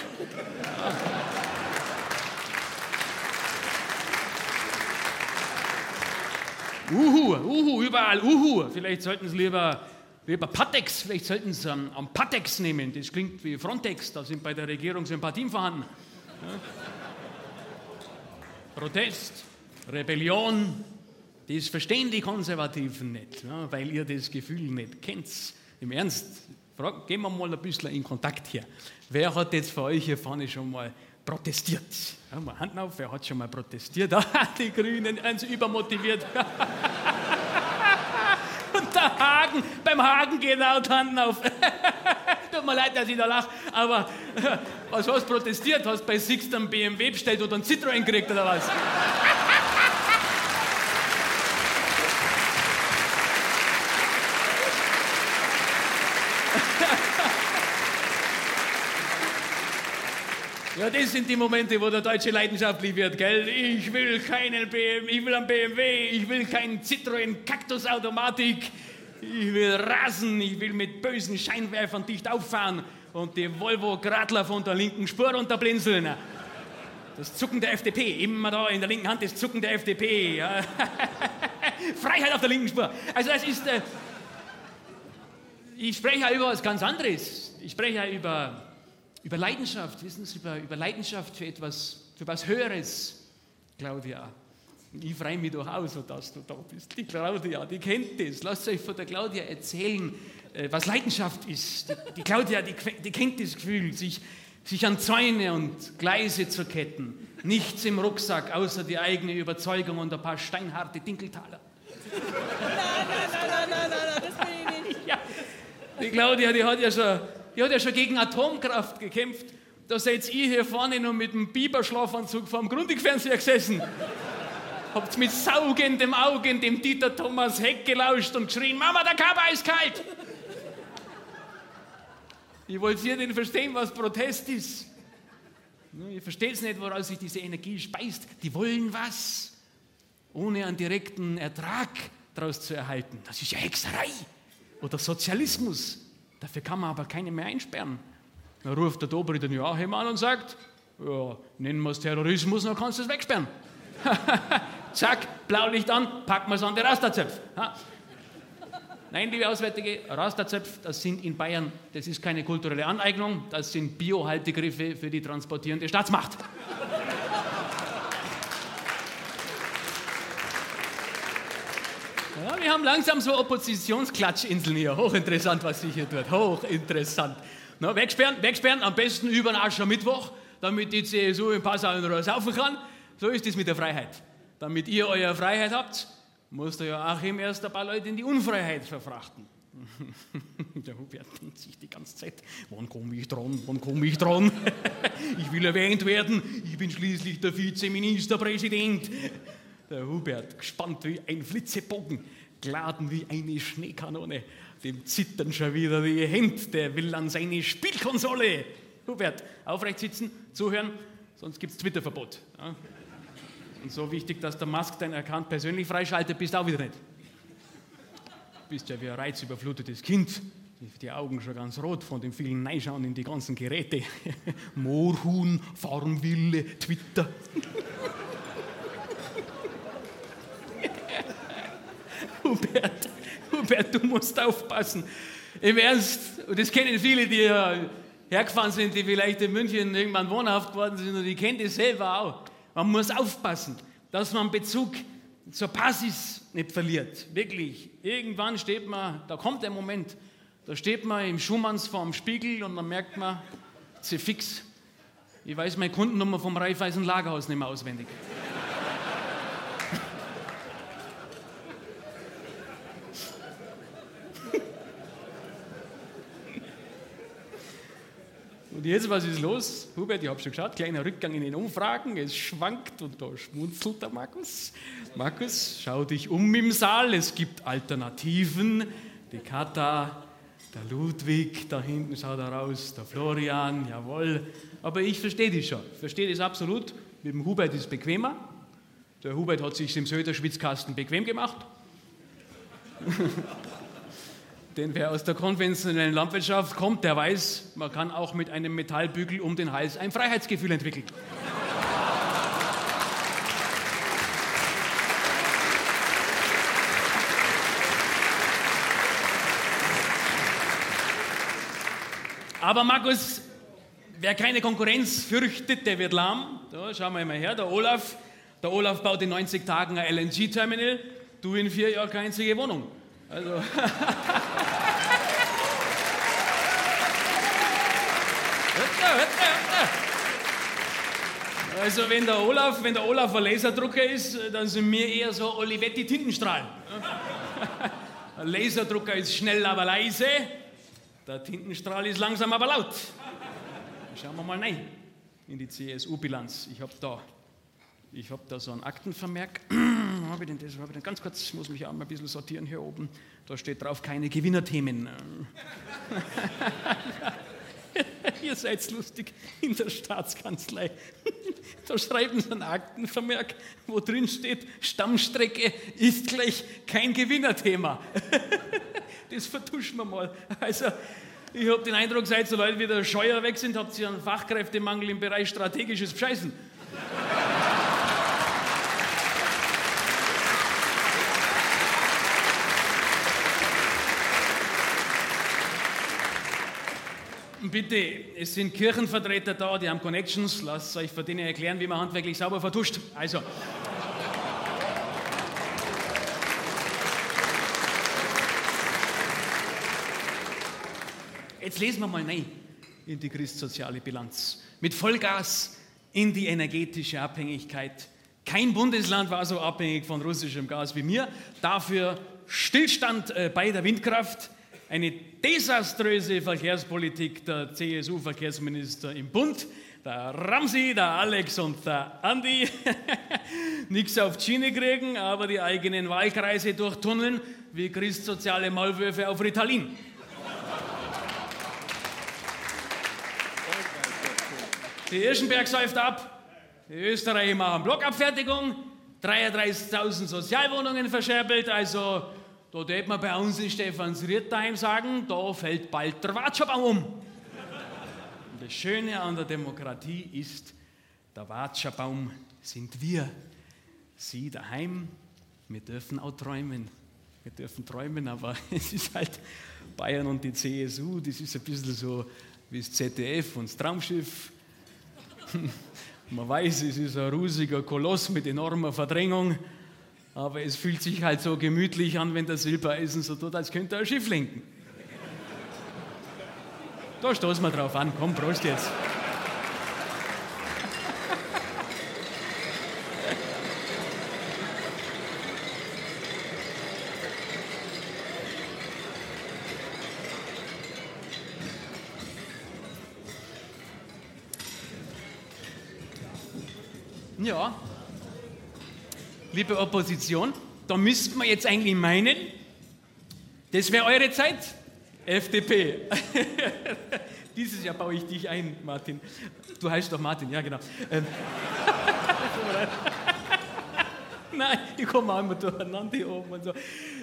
Uhu, Uhu, überall Uhu. Vielleicht sollten Sie lieber, lieber Patex, vielleicht sollten Sie ähm, am Patex nehmen. Das klingt wie Frontex, da sind bei der Regierung Sympathien vorhanden. Ja. Protest, Rebellion, das verstehen die Konservativen nicht, ja, weil ihr das Gefühl nicht kennt. Im Ernst, gehen wir mal ein bisschen in Kontakt hier. Wer hat jetzt für euch hier vorne schon mal protestiert? Ja, mal Hand auf, wer hat schon mal protestiert? [LAUGHS] die Grünen, eins übermotiviert. [LAUGHS] Und der Hagen, beim Hagen geht die Hand auf. [LAUGHS] Tut mir leid, dass ich da lache, aber was hast du protestiert? Hast du bei Sixt einen BMW bestellt oder einen Citroën gekriegt oder was? Ja, das sind die Momente, wo der Deutsche leidenschaftlich wird, gell? Ich will keinen BMW, ich will einen BMW, ich will keinen Citroën Kaktusautomatik, ich will rasen, ich will mit bösen Scheinwerfern dicht auffahren und die Volvo Gradler von der linken Spur runterblinzeln. Das Zucken der FDP, immer da in der linken Hand das Zucken der FDP. Ja. [LAUGHS] Freiheit auf der linken Spur. Also das ist, äh, ich spreche ja über was ganz anderes. Ich spreche ja über, über Leidenschaft, wissen Sie, über, über Leidenschaft für etwas, für was Höheres, Claudia. Ich freue mich doch auch so, dass du da bist. Die Claudia, die kennt das. Lasst euch von der Claudia erzählen, äh, was Leidenschaft ist. Die, die Claudia, die, die, kennt das Gefühl, sich, sich an Zäune und Gleise zu ketten. Nichts im Rucksack, außer die eigene Überzeugung und ein paar steinharte Dinkeltaler. Nein, nein, nein, nein, nein, das bin ich nicht. Ja. Die Claudia, die hat ja schon, die hat ja schon gegen Atomkraft gekämpft. Da seid ihr hier vorne noch mit dem Biberschlafanzug vor dem Grundig-Fernseher gesessen. Habt mit saugendem Augen dem Dieter Thomas Heck gelauscht und geschrien, Mama, der Körper ist kalt. Ich wollte hier nicht verstehen, was Protest ist. Ihr versteht es nicht, woraus sich diese Energie speist. Die wollen was, ohne einen direkten Ertrag daraus zu erhalten. Das ist ja Hexerei oder Sozialismus. Dafür kann man aber keinen mehr einsperren. Dann ruft der Dobri den Joachim an und sagt, ja, nennen wir es Terrorismus, dann kannst du es wegsperren. [LAUGHS] Zack, Blaulicht an, packen wir es an die Rasterzöpf. Nein, liebe Auswärtige, Rasterzöpf, das sind in Bayern, das ist keine kulturelle Aneignung, das sind Biohaltegriffe für die transportierende Staatsmacht. Ja, wir haben langsam so Oppositionsklatschtschinseln hier. Hochinteressant, was sich hier tut. Hochinteressant. Na, wegsperren, wegsperren, am besten über den Aschermittwoch, damit die CSU in Passau in Ruhe saufen kann. So ist es mit der Freiheit. Damit ihr eure Freiheit habt, muss der Joachim erst ein paar Leute in die Unfreiheit verfrachten. [LAUGHS] Der Hubert denkt sich die ganze Zeit, wann komme ich dran, wann komme ich dran? [LAUGHS] Ich will erwähnt werden, ich bin schließlich der Vizeministerpräsident. Der Hubert, gespannt wie ein Flitzebogen, geladen wie eine Schneekanone. Dem zittern schon wieder die Hände, der will an seine Spielkonsole. Hubert, aufrecht sitzen, zuhören, sonst gibt es Twitter-Verbot. Ja? Und so wichtig, dass der Musk deinen Account persönlich freischaltet, bist du auch wieder nicht. Bist ja wie ein reizüberflutetes Kind. Die Augen schon ganz rot von dem vielen Neischauen in die ganzen Geräte. [LAUGHS] Moorhuhn, Farmwille, Twitter. [LAUGHS] Hubert, Hubert, du musst aufpassen. Im Ernst, und das kennen viele, die hergefahren sind, die vielleicht in München irgendwann wohnhaft geworden sind, und die kennen das selber auch. Man muss aufpassen, dass man Bezug zur Basis nicht verliert. Wirklich. Irgendwann steht man, da kommt der Moment, da steht man im Schumanns vorm Spiegel und dann merkt man, sie fix. Ich weiß meine Kundennummer vom Raiffeisen Lagerhaus nicht mehr auswendig. Und jetzt, was ist los? Hubert, ich habe schon geschaut, kleiner Rückgang in den Umfragen, es schwankt und da schmunzelt der Markus. Markus, schau dich um im Saal, es gibt Alternativen. Die Kata, der Ludwig, da hinten schaut er raus, der Florian, jawohl. Aber ich verstehe dich schon, verstehe das absolut. Mit dem Hubert ist es bequemer. Der Hubert hat sich im Söder-Schwitzkasten bequem gemacht. Denn wer aus der konventionellen Landwirtschaft kommt, der weiß, man kann auch mit einem Metallbügel um den Hals ein Freiheitsgefühl entwickeln. Aber Markus, wer keine Konkurrenz fürchtet, der wird lahm. Da schauen wir mal her, der Olaf. Der Olaf baut in 90 Tagen ein LNG-Terminal, du in vier Jahren keine einzige Wohnung. Also. [LAUGHS] Also wenn der Olaf, wenn der Olaf ein Laserdrucker ist, dann sind wir eher so Olivetti Tintenstrahl. [LAUGHS] Ein Laserdrucker ist schnell, aber leise. Der Tintenstrahl ist langsam, aber laut. Schauen wir mal rein in die CSU-Bilanz. Ich habe da, hab da so einen Aktenvermerk. [CLEARS THROAT] habe ich denn das? Habe ich denn? Ganz kurz, ich muss mich auch mal ein bisschen sortieren hier oben. Da steht drauf keine Gewinnerthemen. [LAUGHS] Ihr seid lustig in der Staatskanzlei. [LAUGHS] Da schreiben sie einen Aktenvermerk, wo drin steht, Stammstrecke ist gleich kein Gewinnerthema. [LAUGHS] Das vertuschen wir mal. Also, ich habe den Eindruck, seit so Leute wie der Scheuer weg sind, habt ihr einen Fachkräftemangel im Bereich strategisches Bescheißen. Bitte, es sind Kirchenvertreter da, die haben Connections. Lasst euch von denen erklären, wie man handwerklich sauber vertuscht. Also. Jetzt lesen wir mal rein in die christsoziale Bilanz. Mit Vollgas in die energetische Abhängigkeit. Kein Bundesland war so abhängig von russischem Gas wie mir. Dafür Stillstand äh, bei der Windkraft eine desaströse Verkehrspolitik der CSU-Verkehrsminister im Bund, der Ramsi, der Alex und der Andi. [LAUGHS] Nichts auf die Schiene kriegen, aber die eigenen Wahlkreise durchtunneln wie christsoziale Maulwürfe auf Ritalin. Die Irschenberg säuft ab, die Österreicher machen Blockabfertigung, 33.000 Sozialwohnungen verscherbelt, also da tät man bei uns in Stephansried daheim sagen, da fällt bald der Watschelbaum um. Und das Schöne an der Demokratie ist, der Watschelbaum sind wir. Sie daheim, wir dürfen auch träumen. Wir dürfen träumen, aber [LAUGHS] es ist halt Bayern und die CSU, das ist ein bisschen so wie das ZDF und das Traumschiff. [LAUGHS] Man weiß, es ist ein rusiger Koloss mit enormer Verdrängung, aber es fühlt sich halt so gemütlich an, wenn der Silbereisen so tut, als könnte er ein Schiff lenken. Da stoßen wir drauf an. Komm, Prost jetzt. Ja, liebe Opposition, da müsste man jetzt eigentlich meinen, das wäre eure Zeit, FDP. [LAUGHS] Dieses Jahr baue ich dich ein, Martin. Du heißt doch Martin, ja genau. Ähm. [LAUGHS] Nein, ich komme auch immer durcheinander hier oben und so.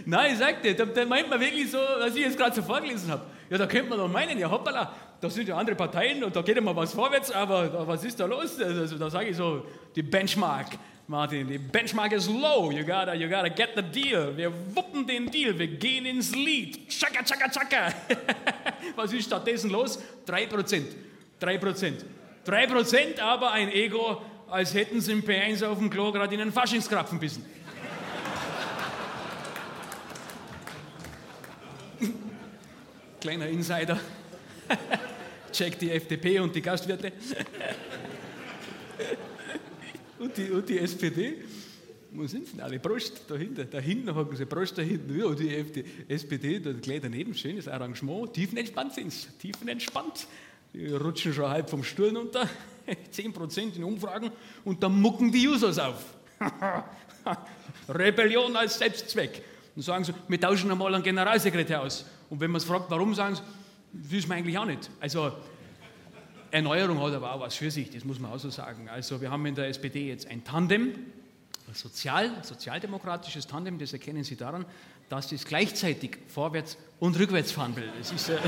Nein, ich sag dir, da, da meint man wirklich so, was ich jetzt gerade so vorgelesen habe. Ja, da könnte man doch meinen, ja hoppala, da sind ja andere Parteien und da geht immer was vorwärts, aber was ist da los? Also, da sage ich so, die Benchmark, Martin, die Benchmark ist low, you gotta, you gotta get the deal. Wir wuppen den Deal, wir gehen ins Lied. Chaka, chaka, chaka. [LAUGHS] was ist stattdessen los? 3%, 3%. 3%, aber ein Ego, als hätten sie im P1 auf dem Klo gerade in einen Faschingskrapfen bissen. [LAUGHS] Kleiner Insider. [LAUGHS] Check die FDP und die Gastwirte. Und, die, und die SPD. Wo sind denn alle? Prost, da hinten. Da hinten haben sie Prost, da hinten. Ja, die FD, SPD, da gleich daneben, schönes Arrangement. Tiefenentspannt sind sie. Tiefenentspannt. Die rutschen schon halb vom Stuhl runter. [LAUGHS] 10% in Umfragen. Und dann mucken die Users auf. [LAUGHS] Rebellion als Selbstzweck. Und sagen sie, wir tauschen einmal einen Generalsekretär aus. Und wenn man es fragt, warum, sagen sie, wissen wir eigentlich auch nicht. Also Erneuerung hat aber auch was für sich, das muss man auch so sagen. Also wir haben in der SPD jetzt ein Tandem, ein sozial, sozialdemokratisches Tandem, das erkennen Sie daran, dass es gleichzeitig vorwärts und rückwärts fahren will. Das ist, äh [LAUGHS]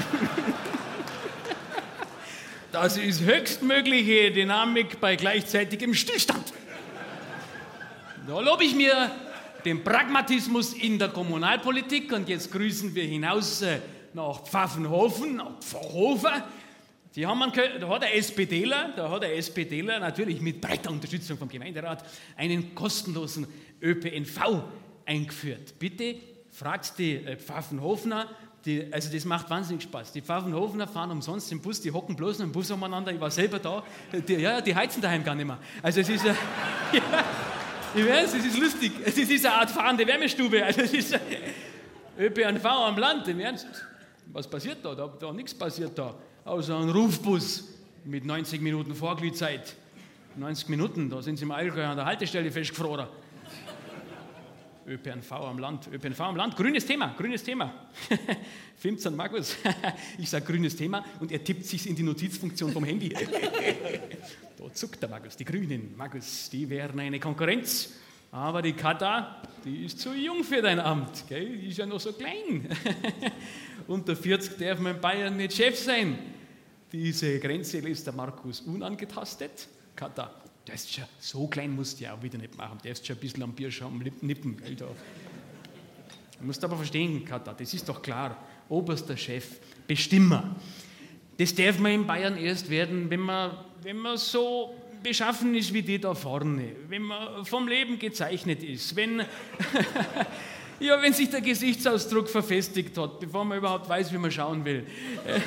das ist höchstmögliche Dynamik bei gleichzeitigem Stillstand. Da lobe ich mir den Pragmatismus in der Kommunalpolitik und jetzt grüßen wir hinaus äh, nach Pfaffenhofen, nach Pfarrhofen. Die haben einen, da hat der SPDler, da hat der SPDler natürlich mit breiter Unterstützung vom Gemeinderat einen kostenlosen ÖPNV eingeführt. Bitte fragt die äh, Pfaffenhofener, die, also das macht wahnsinnig Spaß. Die Pfaffenhofener fahren umsonst im Bus, die hocken bloß im Bus umeinander. Ich war selber da. Die, ja, die heizen daheim gar nicht mehr. Also es ist, äh, [LAUGHS] ja, ich weiß, es ist lustig. Es ist eine Art fahrende Wärmestube. Also es ist ÖPNV am Land, im Ernst. Was passiert da? Da, da nichts passiert da. Außer ein Rufbus mit 90 Minuten Vorglühzeit. 90 Minuten, da sind sie im Allgäu an der Haltestelle festgefroren. ÖPNV am Land, ÖPNV am Land, grünes Thema, grünes Thema. [LAUGHS] Filmt's an Markus? [LAUGHS] Ich sage grünes Thema und er tippt sich in die Notizfunktion vom Handy. [LAUGHS] da zuckt der Markus, die Grünen, Markus, die wären eine Konkurrenz. Aber die Kata, die ist zu jung für dein Amt, gell? die ist ja noch so klein. [LAUGHS] Unter 40 darf man in Bayern nicht Chef sein. Diese Grenze lässt der Markus unangetastet. Kata, der ist schon so klein, musst du ja auch wieder nicht machen. Der ist schon ein bisschen am Bierschaum nippen. Gell, da. Du musst aber verstehen, Kata, das ist doch klar. Oberster Chef, Bestimmer. Das darf man in Bayern erst werden, wenn man, wenn man so beschaffen ist wie die da vorne, wenn man vom Leben gezeichnet ist, wenn, [LAUGHS] ja, wenn sich der Gesichtsausdruck verfestigt hat, bevor man überhaupt weiß, wie man schauen will [LAUGHS]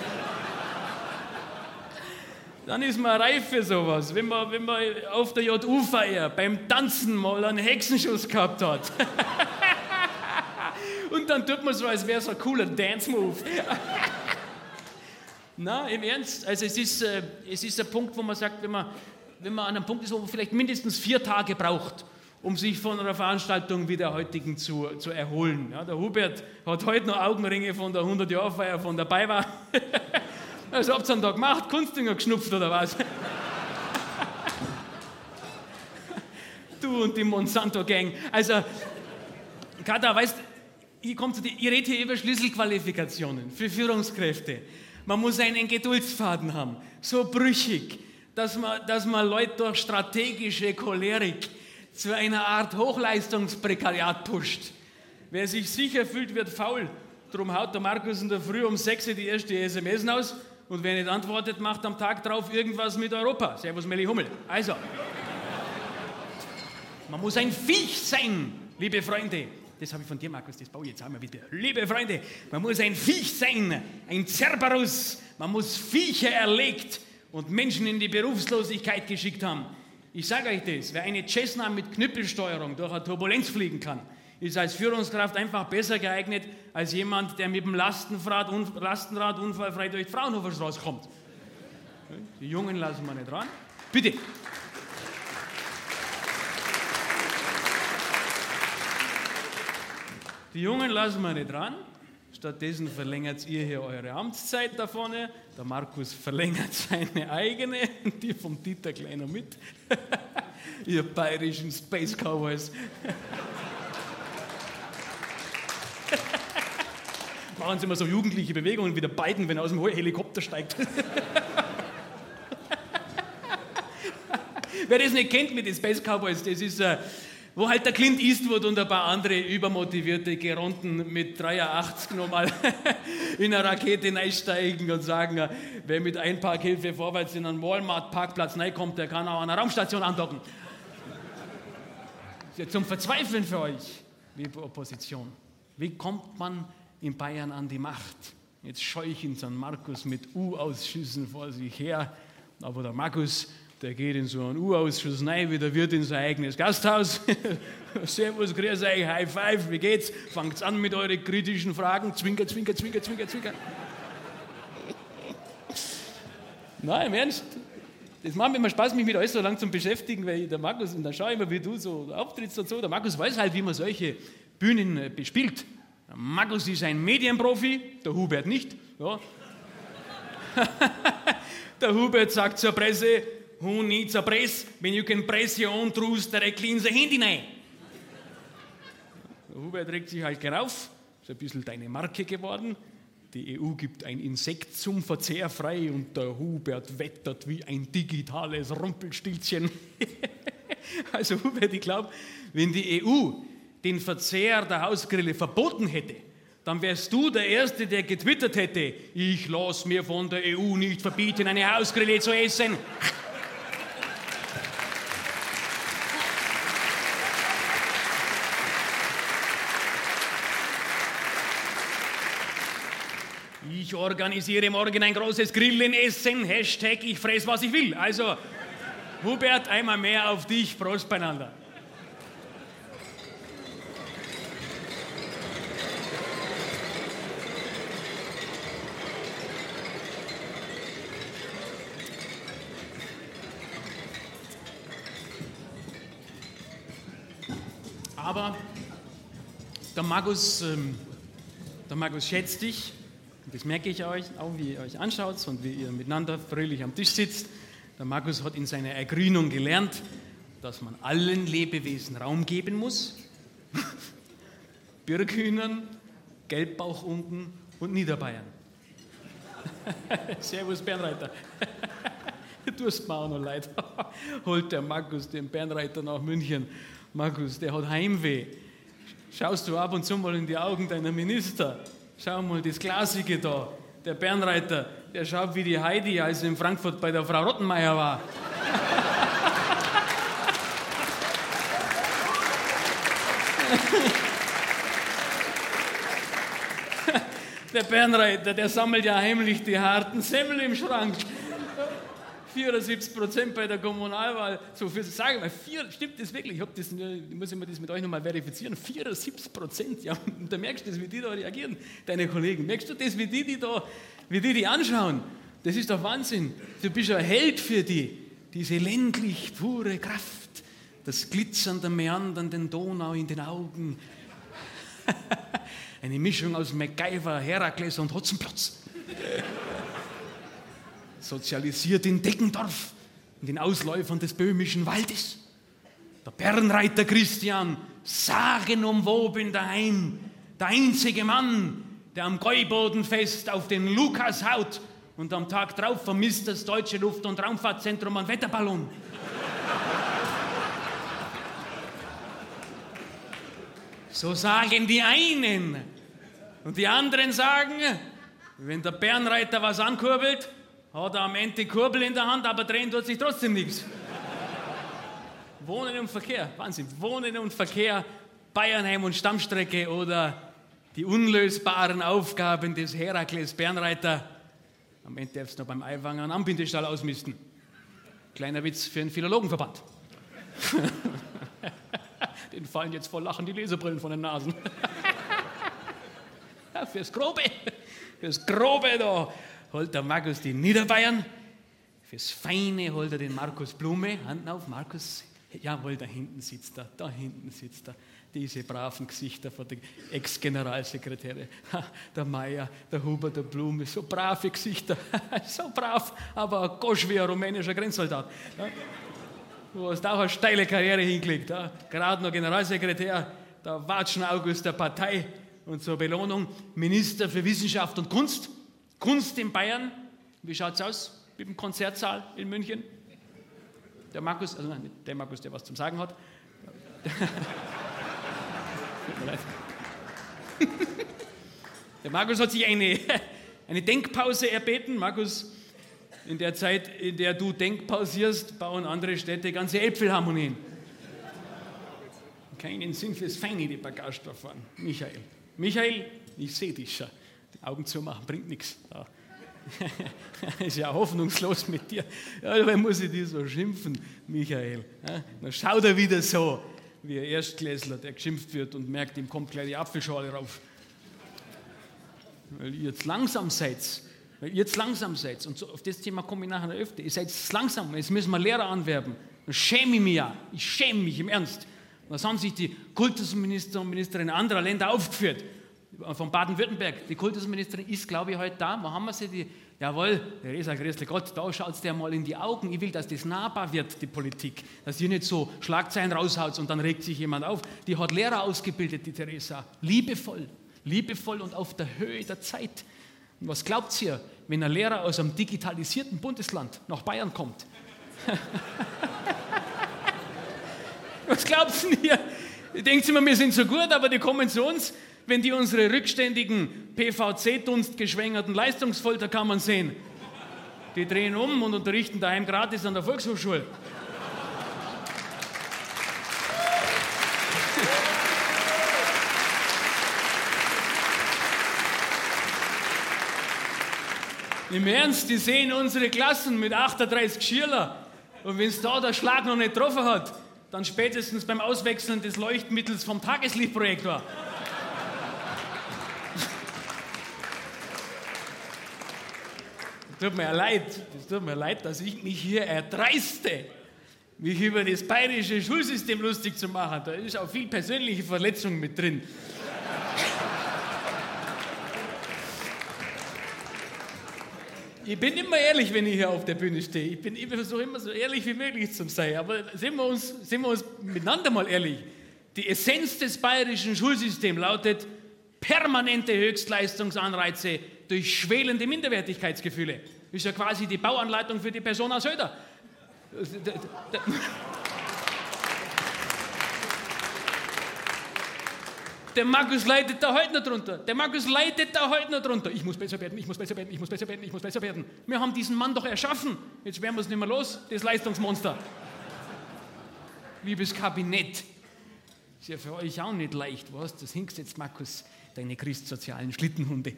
dann ist man reif für sowas. Wenn man, wenn man auf der JU-Feier beim Tanzen mal einen Hexenschuss gehabt hat. [LAUGHS] Und dann tut man so, als wäre es ein cooler Dance-Move. Na, im Ernst, also es ist, äh, es ist ein Punkt, wo man sagt, wenn man, wenn man an einem Punkt ist, wo man vielleicht mindestens vier Tage braucht, um sich von einer Veranstaltung wie der heutigen zu, zu erholen. Ja, der Hubert hat heute noch Augenringe von der 100-Jahr-Feier von dabei war. [LAUGHS] Was habt ihr denn da gemacht? Kunstdinger geschnupft oder was? [LAUGHS] du und die Monsanto-Gang. Also, Kata, weißt ich, ich rede hier über Schlüsselqualifikationen für Führungskräfte. Man muss einen Geduldsfaden haben, so brüchig, dass man, dass man Leute durch strategische Cholerik zu einer Art Hochleistungsprekariat pusht. Wer sich sicher fühlt, wird faul. Darum haut der Markus in der Früh um 6 Uhr die erste SMS aus und wer nicht antwortet, macht am Tag drauf irgendwas mit Europa. Servus Melli Hummel. Also, man muss ein Viech sein, liebe Freunde. Das habe ich von dir, Markus, das baue ich jetzt einmal wieder. Liebe Freunde, man muss ein Viech sein, ein Cerberus. Man muss Viecher erlegt und Menschen in die Berufslosigkeit geschickt haben. Ich sage euch das, wer eine Cessna mit Knüppelsteuerung durch eine Turbulenz fliegen kann, ist als Führungskraft einfach besser geeignet als jemand, der mit dem Lastenrad, Lastenrad unfallfrei durch die Fraunhoferstraße kommt. Die Jungen lassen wir nicht ran. Bitte. Die Jungen lassen wir nicht ran. Stattdessen verlängert ihr hier eure Amtszeit da vorne. Der Markus verlängert seine eigene, die vom Dieter Kleiner mit. [LAUGHS] ihr bayerischen Space Cowboys. [LAUGHS] Machen Sie immer so jugendliche Bewegungen wie der Biden, wenn er aus dem Helikopter steigt. [LAUGHS] Wer das nicht kennt mit den Space Cowboys, das ist. Äh, wo halt der Clint Eastwood und ein paar andere übermotivierte Geronten mit 83 nochmal [LAUGHS] in eine Rakete einsteigen und sagen, wer mit Einparkhilfe vorwärts in einen Walmart-Parkplatz reinkommt, der kann auch an einer Raumstation andocken. Ist ja zum Verzweifeln für euch, liebe Opposition. Wie kommt man in Bayern an die Macht? Jetzt scheuchen St. Markus mit U-Ausschüssen vor sich her, aber der Markus der geht in so einen U-Ausschuss rein, wie der Wirt in sein eigenes Gasthaus. [LAUGHS] Servus, grüß euch, High Five, wie geht's? Fangt's an mit euren kritischen Fragen. Zwinker, zwinker, zwinker, zwinker, zwinker. Nein, im Ernst. Das macht mir immer Spaß, mich mit euch so lang zu beschäftigen, weil der Markus, und dann schaue ich immer, wie du so auftrittst und so. Der Markus weiß halt, wie man solche Bühnen äh, bespielt. Der Markus ist ein Medienprofi, der Hubert nicht. Ja. [LAUGHS] der Hubert sagt zur Presse, Who needs a press when you can press your own truth directly in the hand hinein? Hubert regt sich halt auf, ist ein bisschen deine Marke geworden. Die EU gibt ein Insekt zum Verzehr frei und der Hubert wettert wie ein digitales Rumpelstilzchen. [LAUGHS] also Hubert, ich glaube, wenn die EU den Verzehr der Hausgrille verboten hätte, dann wärst du der Erste, der getwittert hätte, ich lasse mir von der EU nicht verbieten, eine Hausgrille zu essen. Ich organisiere morgen ein großes Grillenessen. Hashtag ich fress, was ich will. Also, Hubert, einmal mehr auf dich. Prost beieinander. Aber der Magus, ähm, der Magus schätzt dich das merke ich euch, auch wie ihr euch anschaut und wie ihr miteinander fröhlich am Tisch sitzt. Der Markus hat in seiner Ergrünung gelernt, dass man allen Lebewesen Raum geben muss. [LAUGHS] Birkhühnern, Gelbbauchunden und Niederbayern. [LAUGHS] Servus Bernreiter. [LAUGHS] Du hast mir auch noch leid. Holt der Markus den Bernreiter nach München. Markus, der hat Heimweh. Schaust du ab und zu mal in die Augen deiner Minister? Schau mal, das Glasige da, der Bernreiter, der schaut wie die Heidi, als sie in Frankfurt bei der Frau Rottenmeier war. [LAUGHS] der Bernreiter, der sammelt ja heimlich die harten Semmel im Schrank. 74 Prozent bei der Kommunalwahl. So für sagen wir, vier, stimmt das wirklich? Ich, das, ich muss immer das mit euch nochmal verifizieren. 74 Prozent, ja, und da merkst du das, wie die da reagieren, deine Kollegen. Merkst du das, wie die die da, wie die die anschauen? Das ist doch Wahnsinn. Du bist ein Held für die. Diese ländlich pure Kraft, das Glitzern der meandernden Donau in den Augen. [LAUGHS] Eine Mischung aus MacGyver, Herakles und Hotzenplotz sozialisiert in Deggendorf, in den Ausläufern des böhmischen Waldes. Der Bernreiter Christian, sagenumwoben daheim, der einzige Mann, der am Gäubodenfest auf den Lukas haut und am Tag drauf vermisst das deutsche Luft- und Raumfahrtzentrum einen Wetterballon. So sagen die einen. Und die anderen sagen, wenn der Bernreiter was ankurbelt, hat am Ende die Kurbel in der Hand, aber drehen tut sich trotzdem nichts. Wohnen und Verkehr, Wahnsinn. Wohnen und Verkehr, Bayernheim und Stammstrecke oder die unlösbaren Aufgaben des Herakles Bernreiter. Am Ende darfst du noch beim Eiwanger einen Anbindestall ausmisten. Kleiner Witz für den Philologenverband. [LAUGHS] den fallen jetzt voll Lachen die Leserbrillen von den Nasen. [LAUGHS] fürs Grobe, fürs Grobe da holt der Markus die Niederbayern. Fürs Feine holt er den Markus Blume. Hand auf, Markus. Jawohl, da hinten sitzt er, da hinten sitzt er. Diese braven Gesichter von den Ex-Generalsekretäre. Der Meier, der Huber, der Blume, so brave Gesichter. [LAUGHS] so brav, aber gosch wie ein rumänischer Grenzsoldat. Du hast auch eine steile Karriere hingelegt. Gerade noch Generalsekretär, der Watschen August der Partei und zur Belohnung Minister für Wissenschaft und Kunst. Kunst in Bayern, wie schaut es aus mit dem Konzertsaal in München? Der Markus, also nein, der Markus, der was zum Sagen hat. [LAUGHS] Der Markus hat sich eine, eine Denkpause erbeten. Markus, in der Zeit, in der du denkpausierst, bauen andere Städte ganze Äpfelharmonien. Keinen Sinn fürs Feine, die Bagage davon. Michael. Michael, ich sehe dich schon. Augen zu machen bringt nichts. Ja. [LAUGHS] ist ja hoffnungslos mit dir. Ja, dabei muss ich dich so schimpfen, Michael. Ja, dann schaut er wieder so, wie ein Erstklässler, der geschimpft wird und merkt, ihm kommt gleich die Apfelschale rauf. Weil ihr jetzt langsam seid. Weil ihr jetzt langsam seid. Und so, auf das Thema komme ich nachher öfter. Ihr seid langsam. Jetzt müssen wir Lehrer anwerben. Dann schäme ich mich ja. Ich schäme mich im Ernst. Was haben sich die Kultusminister und Ministerinnen anderer Länder aufgeführt? Von Baden-Württemberg. Die Kultusministerin ist, glaube ich, heute da. Wo haben wir sie? Die, jawohl, Theresa, grüß Gott, da schaut es dir mal in die Augen. Ich will, dass das nahbar wird, die Politik. Dass ihr nicht so Schlagzeilen raushaut und dann regt sich jemand auf. Die hat Lehrer ausgebildet, die Theresa. Liebevoll, liebevoll und auf der Höhe der Zeit. Und was glaubt ihr, wenn ein Lehrer aus einem digitalisierten Bundesland nach Bayern kommt? [LAUGHS] was glaubt ihr? Denkt immer, wir sind so gut, aber die kommen zu uns wenn die unsere rückständigen, PVC-Dunst-geschwängerten Leistungsfolterkammern sehen. Die drehen um und unterrichten daheim gratis an der Volkshochschule. Im Ernst, die sehen unsere Klassen mit 38 Schüler. Und wenn es da der Schlag noch nicht getroffen hat, dann spätestens beim Auswechseln des Leuchtmittels vom Tageslichtprojektor. Tut mir leid, es tut mir leid, dass ich mich hier erdreiste, mich über das bayerische Schulsystem lustig zu machen. Da ist auch viel persönliche Verletzung mit drin. Ich bin immer ehrlich, wenn ich hier auf der Bühne stehe. Ich, ich versuche immer so ehrlich wie möglich zu sein. Aber sind wir, uns, sind wir uns miteinander mal ehrlich. Die Essenz des bayerischen Schulsystems lautet permanente Höchstleistungsanreize durch schwelende Minderwertigkeitsgefühle. Ist ja quasi die Bauanleitung für die Person aus Söder. Der Markus leidet da heute noch drunter. Der Markus leidet da heute noch drunter. Ich muss besser werden, ich muss besser werden, ich muss besser werden, ich muss besser werden. Wir haben diesen Mann doch erschaffen. Jetzt werden wir es nicht mehr los, das Leistungsmonster. Liebes Kabinett, ist ja für euch auch nicht leicht, was? Das hinkst jetzt, Markus, deine christsozialen Schlittenhunde.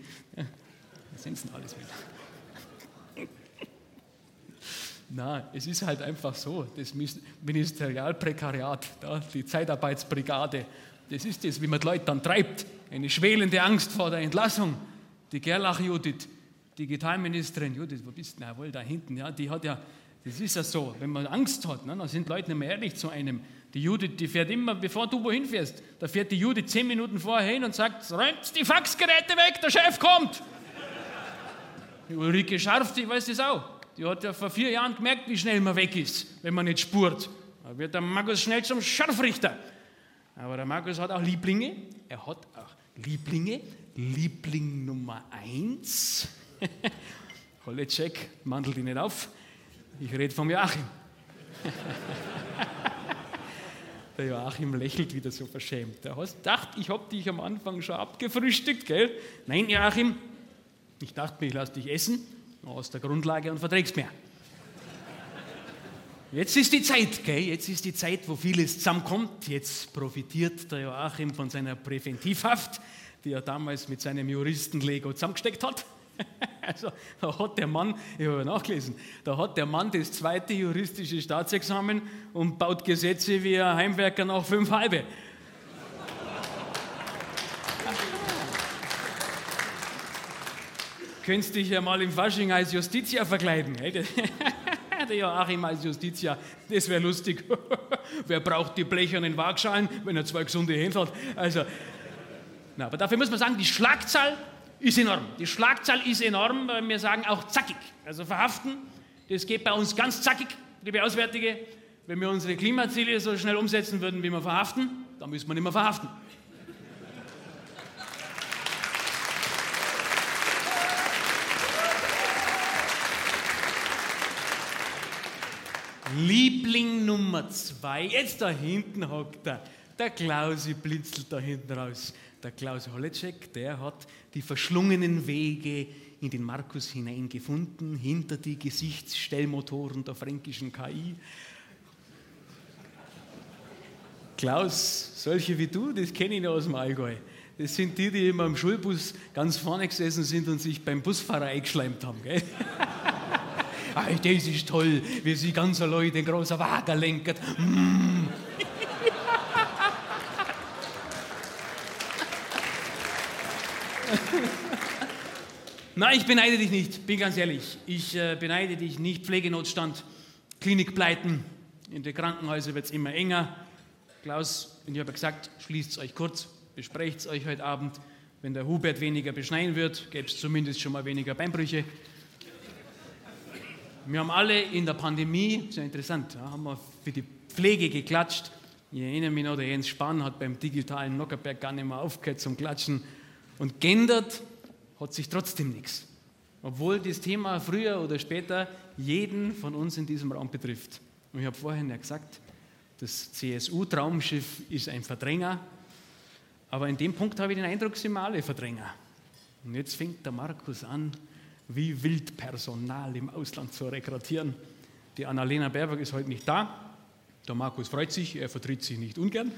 Denn alles wieder? Na, es ist halt einfach so, das Ministerialprekariat, die Zeitarbeitsbrigade, das ist das, wie man die Leute dann treibt. Eine schwelende Angst vor der Entlassung. Die Gerlach Judith, Digitalministerin Judith, wo bist du denn wohl da hinten? Ja, die hat ja, das ist ja so, wenn man Angst hat, ne, dann sind Leute nicht mehr ehrlich zu einem. Die Judith, die fährt immer, bevor du wohin fährst, da fährt die Judith zehn Minuten vorher hin und sagt, räumt die Faxgeräte weg, der Chef kommt. Ulrike Scharf, die weiß das auch. Die hat ja vor vier Jahren gemerkt, wie schnell man weg ist, wenn man nicht spurt. Da wird der Markus schnell zum Scharfrichter. Aber der Markus hat auch Lieblinge. Er hat auch Lieblinge. Liebling Nummer eins. [LAUGHS] Check, mandelt ihn nicht auf. Ich rede vom Joachim. [LAUGHS] der Joachim lächelt wieder so verschämt. Der hast gedacht, ich habe dich am Anfang schon abgefrühstückt, gell? Nein, Joachim, ich dachte mir, ich lasse dich essen aus der Grundlage und verträgst mehr. Jetzt ist die Zeit, gell? jetzt ist die Zeit, wo vieles zusammenkommt. Jetzt profitiert der Joachim von seiner Präventivhaft, die er damals mit seinem Juristen-Lego zusammengesteckt hat. [LAUGHS] Also, da hat der Mann, ich habe nachgelesen, da hat der Mann das zweite juristische Staatsexamen und baut Gesetze wie ein Heimwerker nach fünf halbe. Könntest dich ja mal im Fasching als Justitia verkleiden. [LAUGHS] Der Joachim als Justitia, das wäre lustig. [LAUGHS] Wer braucht die blechernen Waagschalen, wenn er zwei gesunde Hände hat? Also, na, aber dafür muss man sagen, die Schlagzahl ist enorm. Die Schlagzahl ist enorm, weil wir sagen auch zackig. Also verhaften, das geht bei uns ganz zackig, liebe Auswärtige. Wenn wir unsere Klimaziele so schnell umsetzen würden, wie wir verhaften, dann müssen wir nicht mehr verhaften. Liebling Nummer zwei, jetzt da hinten hockt er. Der Klausi blinzelt da hinten raus. Der Klaus Holecek, der hat die verschlungenen Wege in den Markus hineingefunden, hinter die Gesichtsstellmotoren der fränkischen KI. Klaus, solche wie du, das kenne ich noch aus dem Allgäu. Das sind die, die immer im Schulbus ganz vorne gesessen sind und sich beim Busfahrer eingeschleimt haben. Gell? [LAUGHS] Ach, das ist toll, wie sie ganz allein den großen Wagen lenken. Mm. Nein, ich beneide dich nicht, bin ganz ehrlich. Ich äh, beneide dich nicht. Pflegenotstand, Klinikpleiten, in den Krankenhäusern wird es immer enger. Klaus, ich habe gesagt, schließt euch kurz, besprecht es euch heute Abend. Wenn der Hubert weniger beschneien wird, gäbe es zumindest schon mal weniger Beinbrüche. Wir haben alle in der Pandemie, interessant, ja, haben wir für die Pflege geklatscht. Ich erinnere mich noch, der Jens Spahn hat beim digitalen Nockerberg gar nicht mehr aufgehört zum Klatschen. Und geändert hat sich trotzdem nichts. Obwohl das Thema früher oder später jeden von uns in diesem Raum betrifft. Und ich habe vorhin ja gesagt, das CSU-Traumschiff ist ein Verdränger, aber in dem Punkt habe ich den Eindruck, sind wir alle Verdränger. Und jetzt fängt der Markus an, wie wild Personal im Ausland zu rekrutieren. Die Annalena Baerbock ist heute nicht da. Der Markus freut sich, er vertritt sich nicht ungern.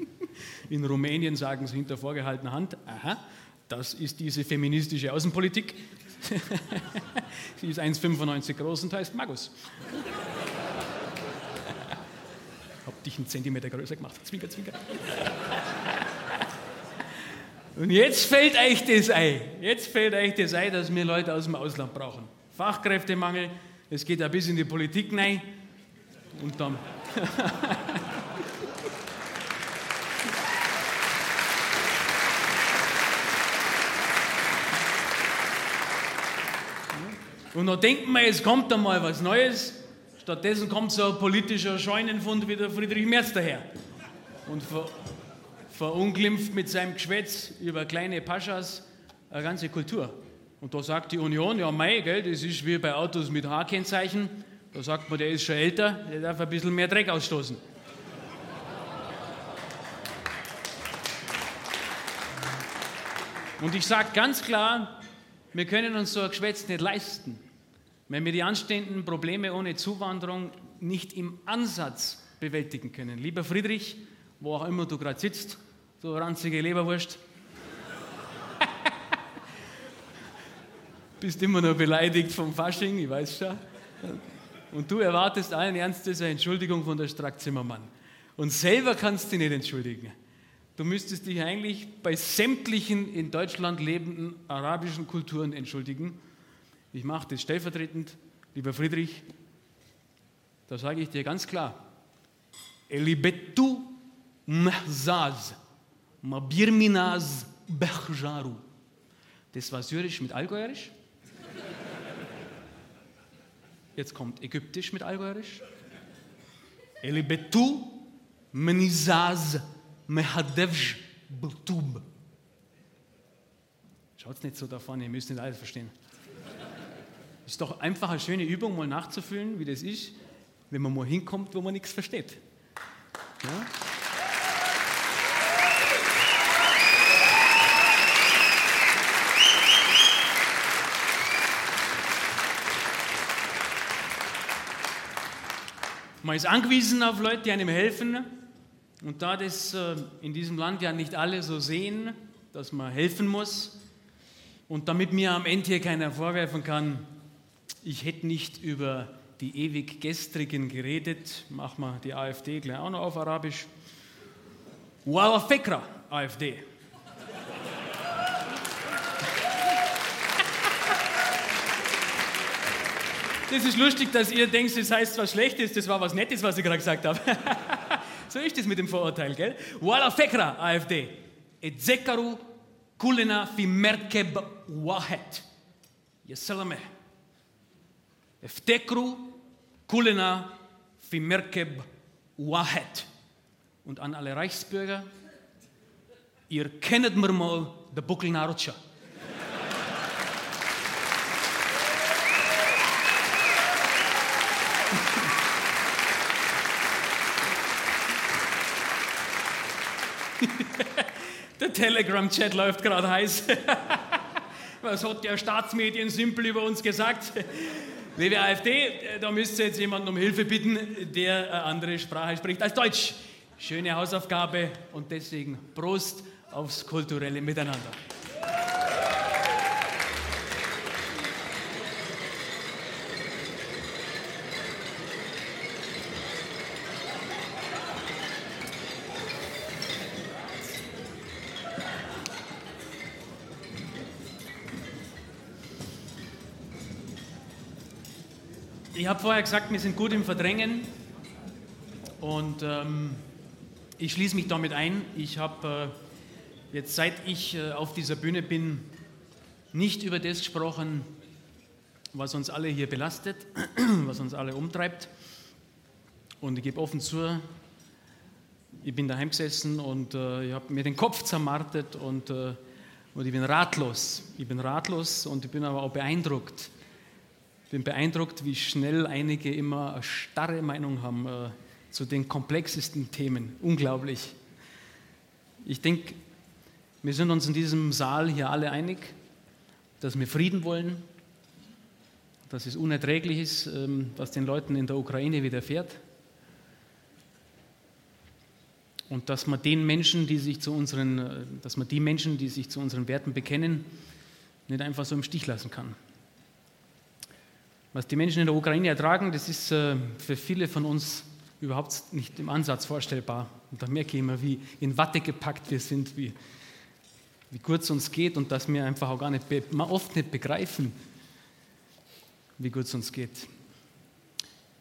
[LAUGHS] In Rumänien sagen sie hinter vorgehaltener Hand, aha, das ist diese feministische Außenpolitik. [LAUGHS] sie ist 1,95 groß und heißt Markus. [LAUGHS] Hab dich einen Zentimeter größer gemacht. Zwinker, zwinker. Und jetzt fällt euch das ein. Jetzt fällt euch das ein, dass wir Leute aus dem Ausland brauchen. Fachkräftemangel, es geht ein bisschen in die Politik rein. Und dann. [LAUGHS] Und dann denken wir, es kommt einmal was Neues. Stattdessen kommt so ein politischer Scheunenfund wie der Friedrich Merz daher. Und verunglimpft mit seinem Geschwätz über kleine Paschas eine ganze Kultur. Und da sagt die Union, ja mei, gell, das ist wie bei Autos mit H-Kennzeichen. Da sagt man, der ist schon älter, der darf ein bisschen mehr Dreck ausstoßen. Und ich sage ganz klar, wir können uns so ein Geschwätz nicht leisten, wenn wir die anstehenden Probleme ohne Zuwanderung nicht im Ansatz bewältigen können. Lieber Friedrich, wo auch immer du gerade sitzt, du ranzige Leberwurst. Bist immer noch beleidigt vom Fasching, ich weiß schon. Und du erwartest allen Ernstes eine Entschuldigung von der Strack-Zimmermann. Und selber kannst du nicht entschuldigen. Du müsstest dich eigentlich bei sämtlichen in Deutschland lebenden arabischen Kulturen entschuldigen. Ich mache das stellvertretend, lieber Friedrich. Da sage ich dir ganz klar: Elibetu mehzaz, mabirminaz bechjaru. Das war syrisch mit Allgäuerisch. Jetzt kommt Ägyptisch mit Allgäuerisch. Elibetu menizaz mehadevj butub. Schaut nicht so da vorne, ihr müsst nicht alles verstehen. Ist doch einfach eine schöne Übung, mal nachzufühlen, wie das ist, wenn man mal hinkommt, wo man nichts versteht. Ja? Man ist angewiesen auf Leute, die einem helfen. Und da das äh, in diesem Land ja nicht alle so sehen, dass man helfen muss, und damit mir am Ende hier keiner vorwerfen kann, ich hätte nicht über die ewig Gestrigen geredet, machen wir die AfD gleich auch noch auf Arabisch. Wala Fekra, AfD. Das ist lustig, dass ihr denkt, das heißt was Schlechtes, das war was Nettes, was ich gerade gesagt habe. [LAUGHS] so ist es mit dem Vorurteil, gell? Wala Fekra, AfD. Etzekaru kulena fi merkeb wahet. Yasalame. Eftekru kulena fi merkeb wahet. Und an alle Reichsbürger, ihr kennt mir mal der Buckel [LAUGHS] Der Telegram-Chat läuft gerade heiß. [LAUGHS] Was hat der Staatsmedien simpel über uns gesagt? [LAUGHS] Liebe AfD, da müsst ihr jetzt jemanden um Hilfe bitten, der eine andere Sprache spricht als Deutsch. Schöne Hausaufgabe und deswegen Prost aufs kulturelle Miteinander. Ich habe vorher gesagt, wir sind gut im Verdrängen und ähm, ich schließe mich damit ein. Ich habe äh, jetzt, seit ich äh, auf dieser Bühne bin, nicht über das gesprochen, was uns alle hier belastet, [CLEARS THROAT] was uns alle umtreibt. Und ich gebe offen zu, ich bin daheim gesessen und äh, ich habe mir den Kopf zermartet und, äh, und ich bin ratlos. Ich bin ratlos und ich bin aber auch beeindruckt bin beeindruckt, wie schnell einige immer eine starre Meinung haben äh, zu den komplexesten Themen. Unglaublich. Ich denke, wir sind uns in diesem Saal hier alle einig, dass wir Frieden wollen, dass es unerträglich ist, ähm, was den Leuten in der Ukraine widerfährt. Und dass man den Menschen, die sich zu unseren, äh, dass man die Menschen, die sich zu unseren Werten bekennen, nicht einfach so im Stich lassen kann. Was die Menschen in der Ukraine ertragen, das ist äh, für viele von uns überhaupt nicht im Ansatz vorstellbar. Und da merke ich immer, wie in Watte gepackt wir sind, wie, wie gut es uns geht und dass wir einfach auch gar nicht, oft nicht begreifen, wie gut es uns geht.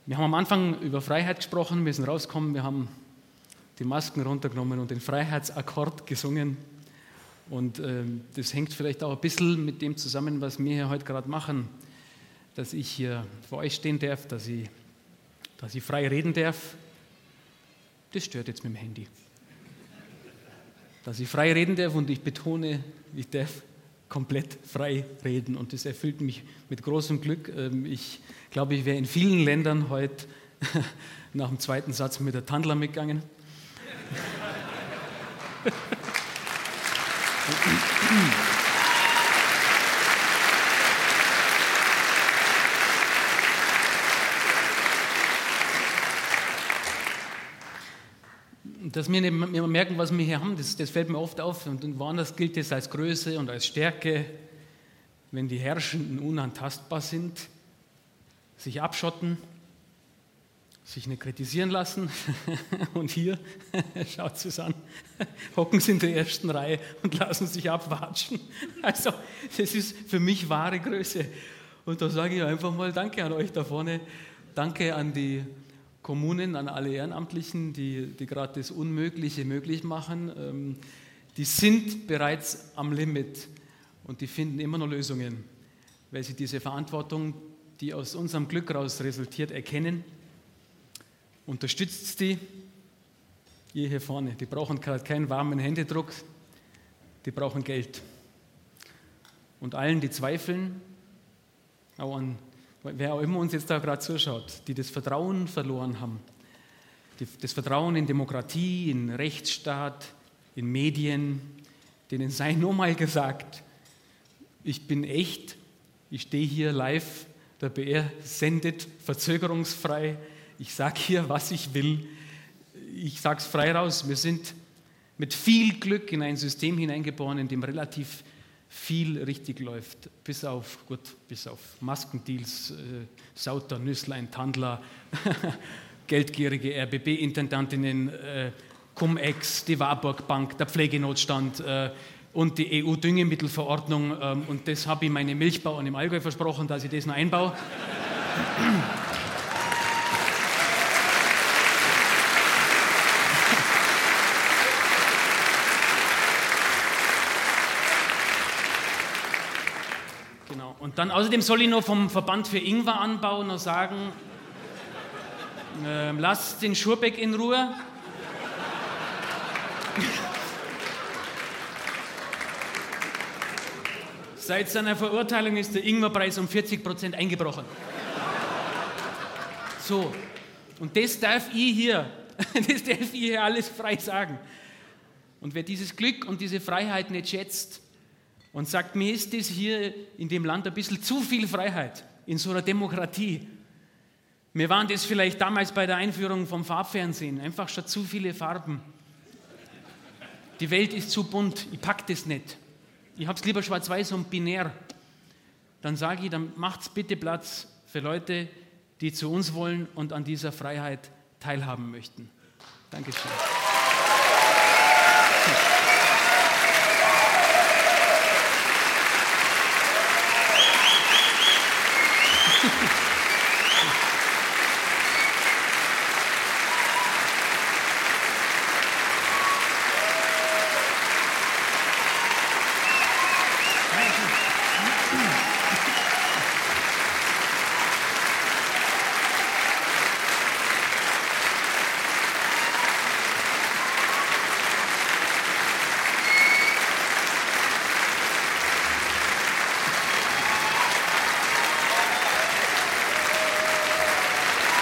Wir haben am Anfang über Freiheit gesprochen, wir sind rausgekommen, wir haben die Masken runtergenommen und den Freiheitsakkord gesungen. Und äh, das hängt vielleicht auch ein bisschen mit dem zusammen, was wir hier heute gerade machen dass ich hier vor euch stehen darf, dass ich, dass ich frei reden darf. Das stört jetzt mit dem Handy. Dass ich frei reden darf und ich betone, ich darf komplett frei reden und das erfüllt mich mit großem Glück. Ähm, ich glaube, ich wäre in vielen Ländern heute [LAUGHS] nach dem zweiten Satz mit der Tandler mitgegangen. [LAUGHS] dass wir nicht mehr merken, was wir hier haben, das, das fällt mir oft auf. Und woanders gilt es als Größe und als Stärke, wenn die Herrschenden unantastbar sind, sich abschotten sich nicht kritisieren lassen. [LAUGHS] Und hier, [LAUGHS] schaut es [LAUGHS] an, hocken sie in der ersten Reihe und lassen sich abwatschen. Also, das ist für mich wahre Größe. Und da sage ich einfach mal Danke an euch da vorne. Danke an die Kommunen, an alle Ehrenamtlichen, die, die gerade das Unmögliche möglich machen. Ähm, die sind bereits am Limit und die finden immer noch Lösungen, weil sie diese Verantwortung, die aus unserem Glück heraus resultiert, erkennen Unterstützt die, ihr hier vorne. Die brauchen gerade keinen warmen Händedruck, die brauchen Geld. Und allen, die zweifeln, auch an, wer auch immer uns jetzt da gerade zuschaut, die das Vertrauen verloren haben, die, das Vertrauen in Demokratie, in Rechtsstaat, in Medien, denen sei nur mal gesagt, ich bin echt, ich stehe hier live, der BR sendet verzögerungsfrei, ich sage hier, was ich will. Ich sage es frei raus. Wir sind mit viel Glück in ein System hineingeboren, in dem relativ viel richtig läuft. Bis auf, gut, bis auf Maskendeals, äh, Sauter, Nüsslein, Tandler, [LAUGHS] geldgierige RBB-Intendantinnen, äh, Cum-Ex, die Warburg Bank, der Pflegenotstand äh, und die EU-Düngemittelverordnung. Ähm, und das habe ich meine Milchbauern im Allgäu versprochen, dass ich das noch einbaue. Und dann außerdem soll ich noch vom Verband für Ingweranbau noch sagen, äh, lasst den Schurbeck in Ruhe. Seit seiner Verurteilung ist der Ingwerpreis um 40 Prozent eingebrochen. So, und das darf ich hier, [LAUGHS] das darf ich hier alles frei sagen. Und wer dieses Glück und diese Freiheit nicht schätzt, und sagt, mir ist das hier in dem Land ein bisschen zu viel Freiheit in so einer Demokratie. Mir waren das vielleicht damals bei der Einführung vom Farbfernsehen, einfach schon zu viele Farben. Die Welt ist zu bunt, ich pack das nicht. Ich habe es lieber schwarz-weiß und binär. Dann sage ich, dann macht's bitte Platz für Leute, die zu uns wollen und an dieser Freiheit teilhaben möchten. Dankeschön.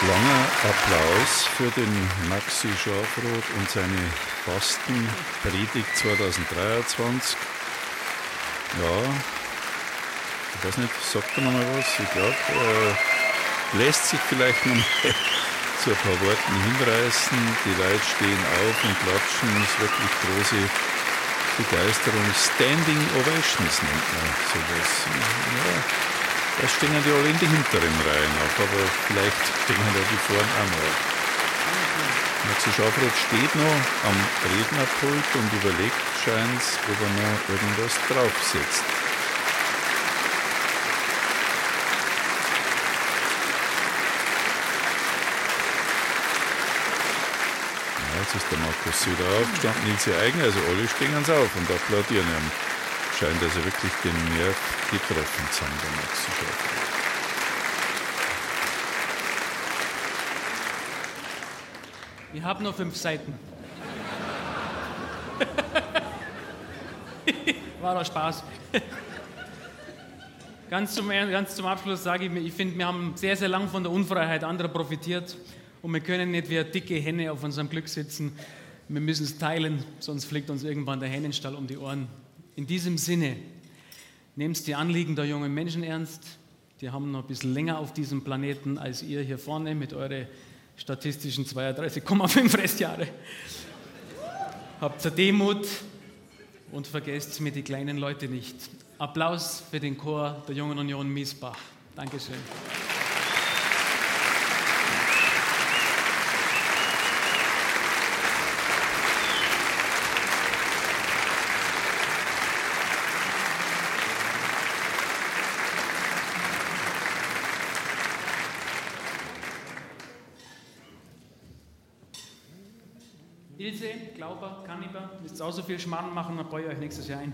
Applaus für den Maxi Schafroth und seine Fastenpredigt 2023. Ja, ich weiß nicht, sagt er nochmal was? Ich glaube, äh, lässt sich vielleicht noch mal [LAUGHS] zu ein paar Worten hinreißen. Die Leute stehen auf und klatschen. Es ist wirklich große Begeisterung. Standing Ovations nennt man sowas. Ja, da stehen die alle in die hinteren Reihen auf, aber vielleicht stehen da die vorn auch noch. Maxi Schafroth steht noch am Rednerpult und überlegt scheint ob er noch irgendwas draufsetzt. Ja, jetzt ist der Markus wieder aufgestanden, Nils Eigen, also alle stehen uns auf und applaudieren ihm scheint also wirklich den Nerv getroffen zu haben, der Maxi Schäfer. Ich habe noch fünf Seiten. [LAUGHS] War doch Spaß. Ganz zum, ganz zum Abschluss sage ich mir, ich finde, wir haben sehr, sehr lang von der Unfreiheit anderer profitiert und wir können nicht wie eine dicke Henne auf unserem Glück sitzen. Wir müssen es teilen, sonst fliegt uns irgendwann der Hennenstall um die Ohren. In diesem Sinne, nehmt die Anliegen der jungen Menschen ernst. Die haben noch ein bisschen länger auf diesem Planeten als ihr hier vorne mit euren statistischen 32,5 Restjahre. Habt zur Demut und vergesst mir die kleinen Leute nicht. Applaus für den Chor der Jungen Union Miesbach. Dankeschön. Ilse, Glauber, Kanniber, müsst auch so viel Schmarrn machen, dann baue ich euch nächstes Jahr ein.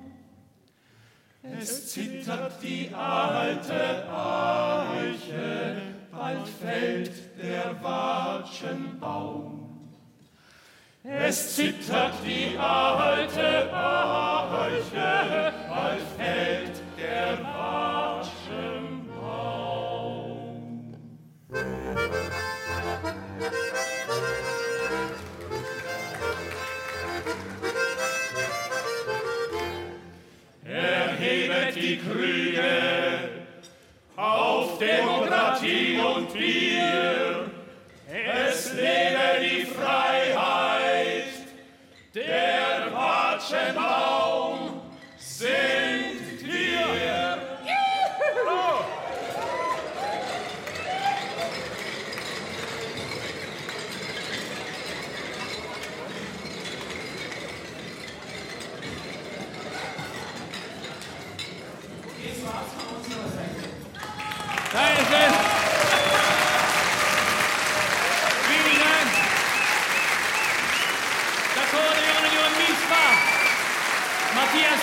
zittert die alte Eiche, bald fällt der Watschenbaum. Es zittert die alte Eiche, bald fällt der Watschenbaum. Krüge auf Demokratie und Bier.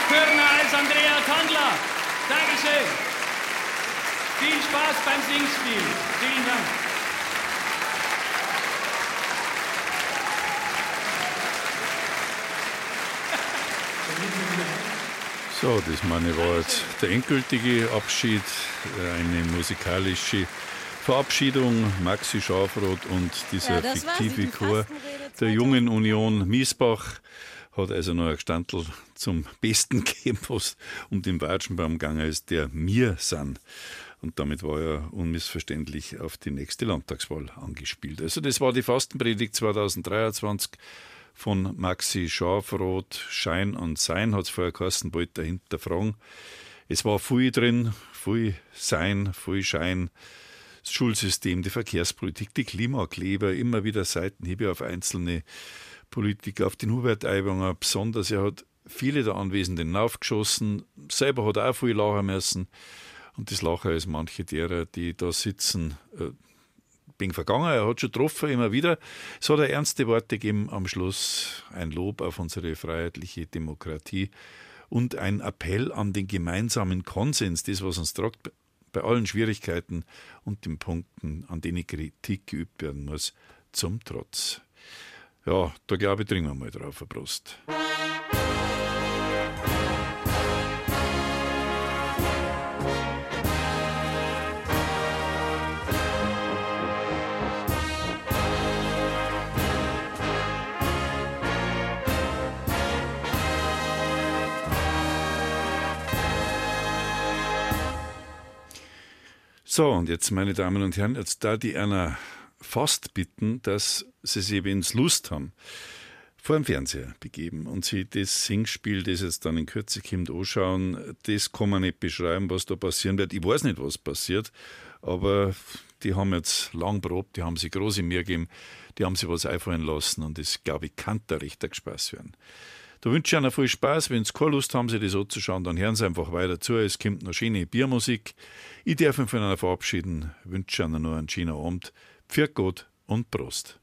Körner als Andrea Tandler. Dankeschön. Viel Spaß beim Singspiel. Vielen Dank. So, das meine war jetzt der endgültige Abschied, eine musikalische Verabschiedung. Maxi Schafroth und dieser Ja, fiktive Chor der Jungen Union Miesbach hat also noch ein Gestandl zum Besten [LAUGHS] gegeben, was um den Watschenbaum gegangen ist, der mir san. Und damit war er unmissverständlich auf die nächste Landtagswahl angespielt. Also das war die Fastenpredigt 2023 von Maxi Schafroth. Schein und Sein hat es vorher geheißen, bald dahinter fragen. Es war viel drin, viel Sein, viel Schein. Das Schulsystem, die Verkehrspolitik, die Klimakleber, immer wieder Seitenhiebe auf einzelne Politiker, auf den Hubert Aiwanger besonders. Er hat viele der Anwesenden aufgeschossen, selber hat er auch viel lachen müssen. Und das Lachen ist manche derer, die da sitzen, äh, bin vergangen, er hat schon getroffen, immer wieder. Es hat er ernste Worte gegeben am Schluss, ein Lob auf unsere freiheitliche Demokratie und ein Appell an den gemeinsamen Konsens, das, was uns tragt, bei allen Schwierigkeiten und den Punkten, an denen Kritik geübt werden muss, zum Trotz. Ja, da glaube ich, trinken wir mal drauf, eine Brust. So, und jetzt, meine Damen und Herren, jetzt da die einer fast bitten, dass sie sich, wenn sie Lust haben, vor dem Fernseher begeben und sie das Singspiel, das jetzt dann in Kürze kommt, anschauen. Das kann man nicht beschreiben, was da passieren wird. Ich weiß nicht, was passiert, aber die haben jetzt lang probt, die haben sich große Mühe gegeben, die haben sich was einfallen lassen und das, glaube ich, kann da richtig Spaß werden. Da wünsche ich Ihnen viel Spaß. Wenn Sie keine Lust haben, sich das anzuschauen, dann hören Sie einfach weiter zu. Es kommt noch schöne Biermusik. Ich darf mich von Ihnen verabschieden. Ich wünsche Ihnen noch einen schönen Abend. Pfiat Gott und Prost.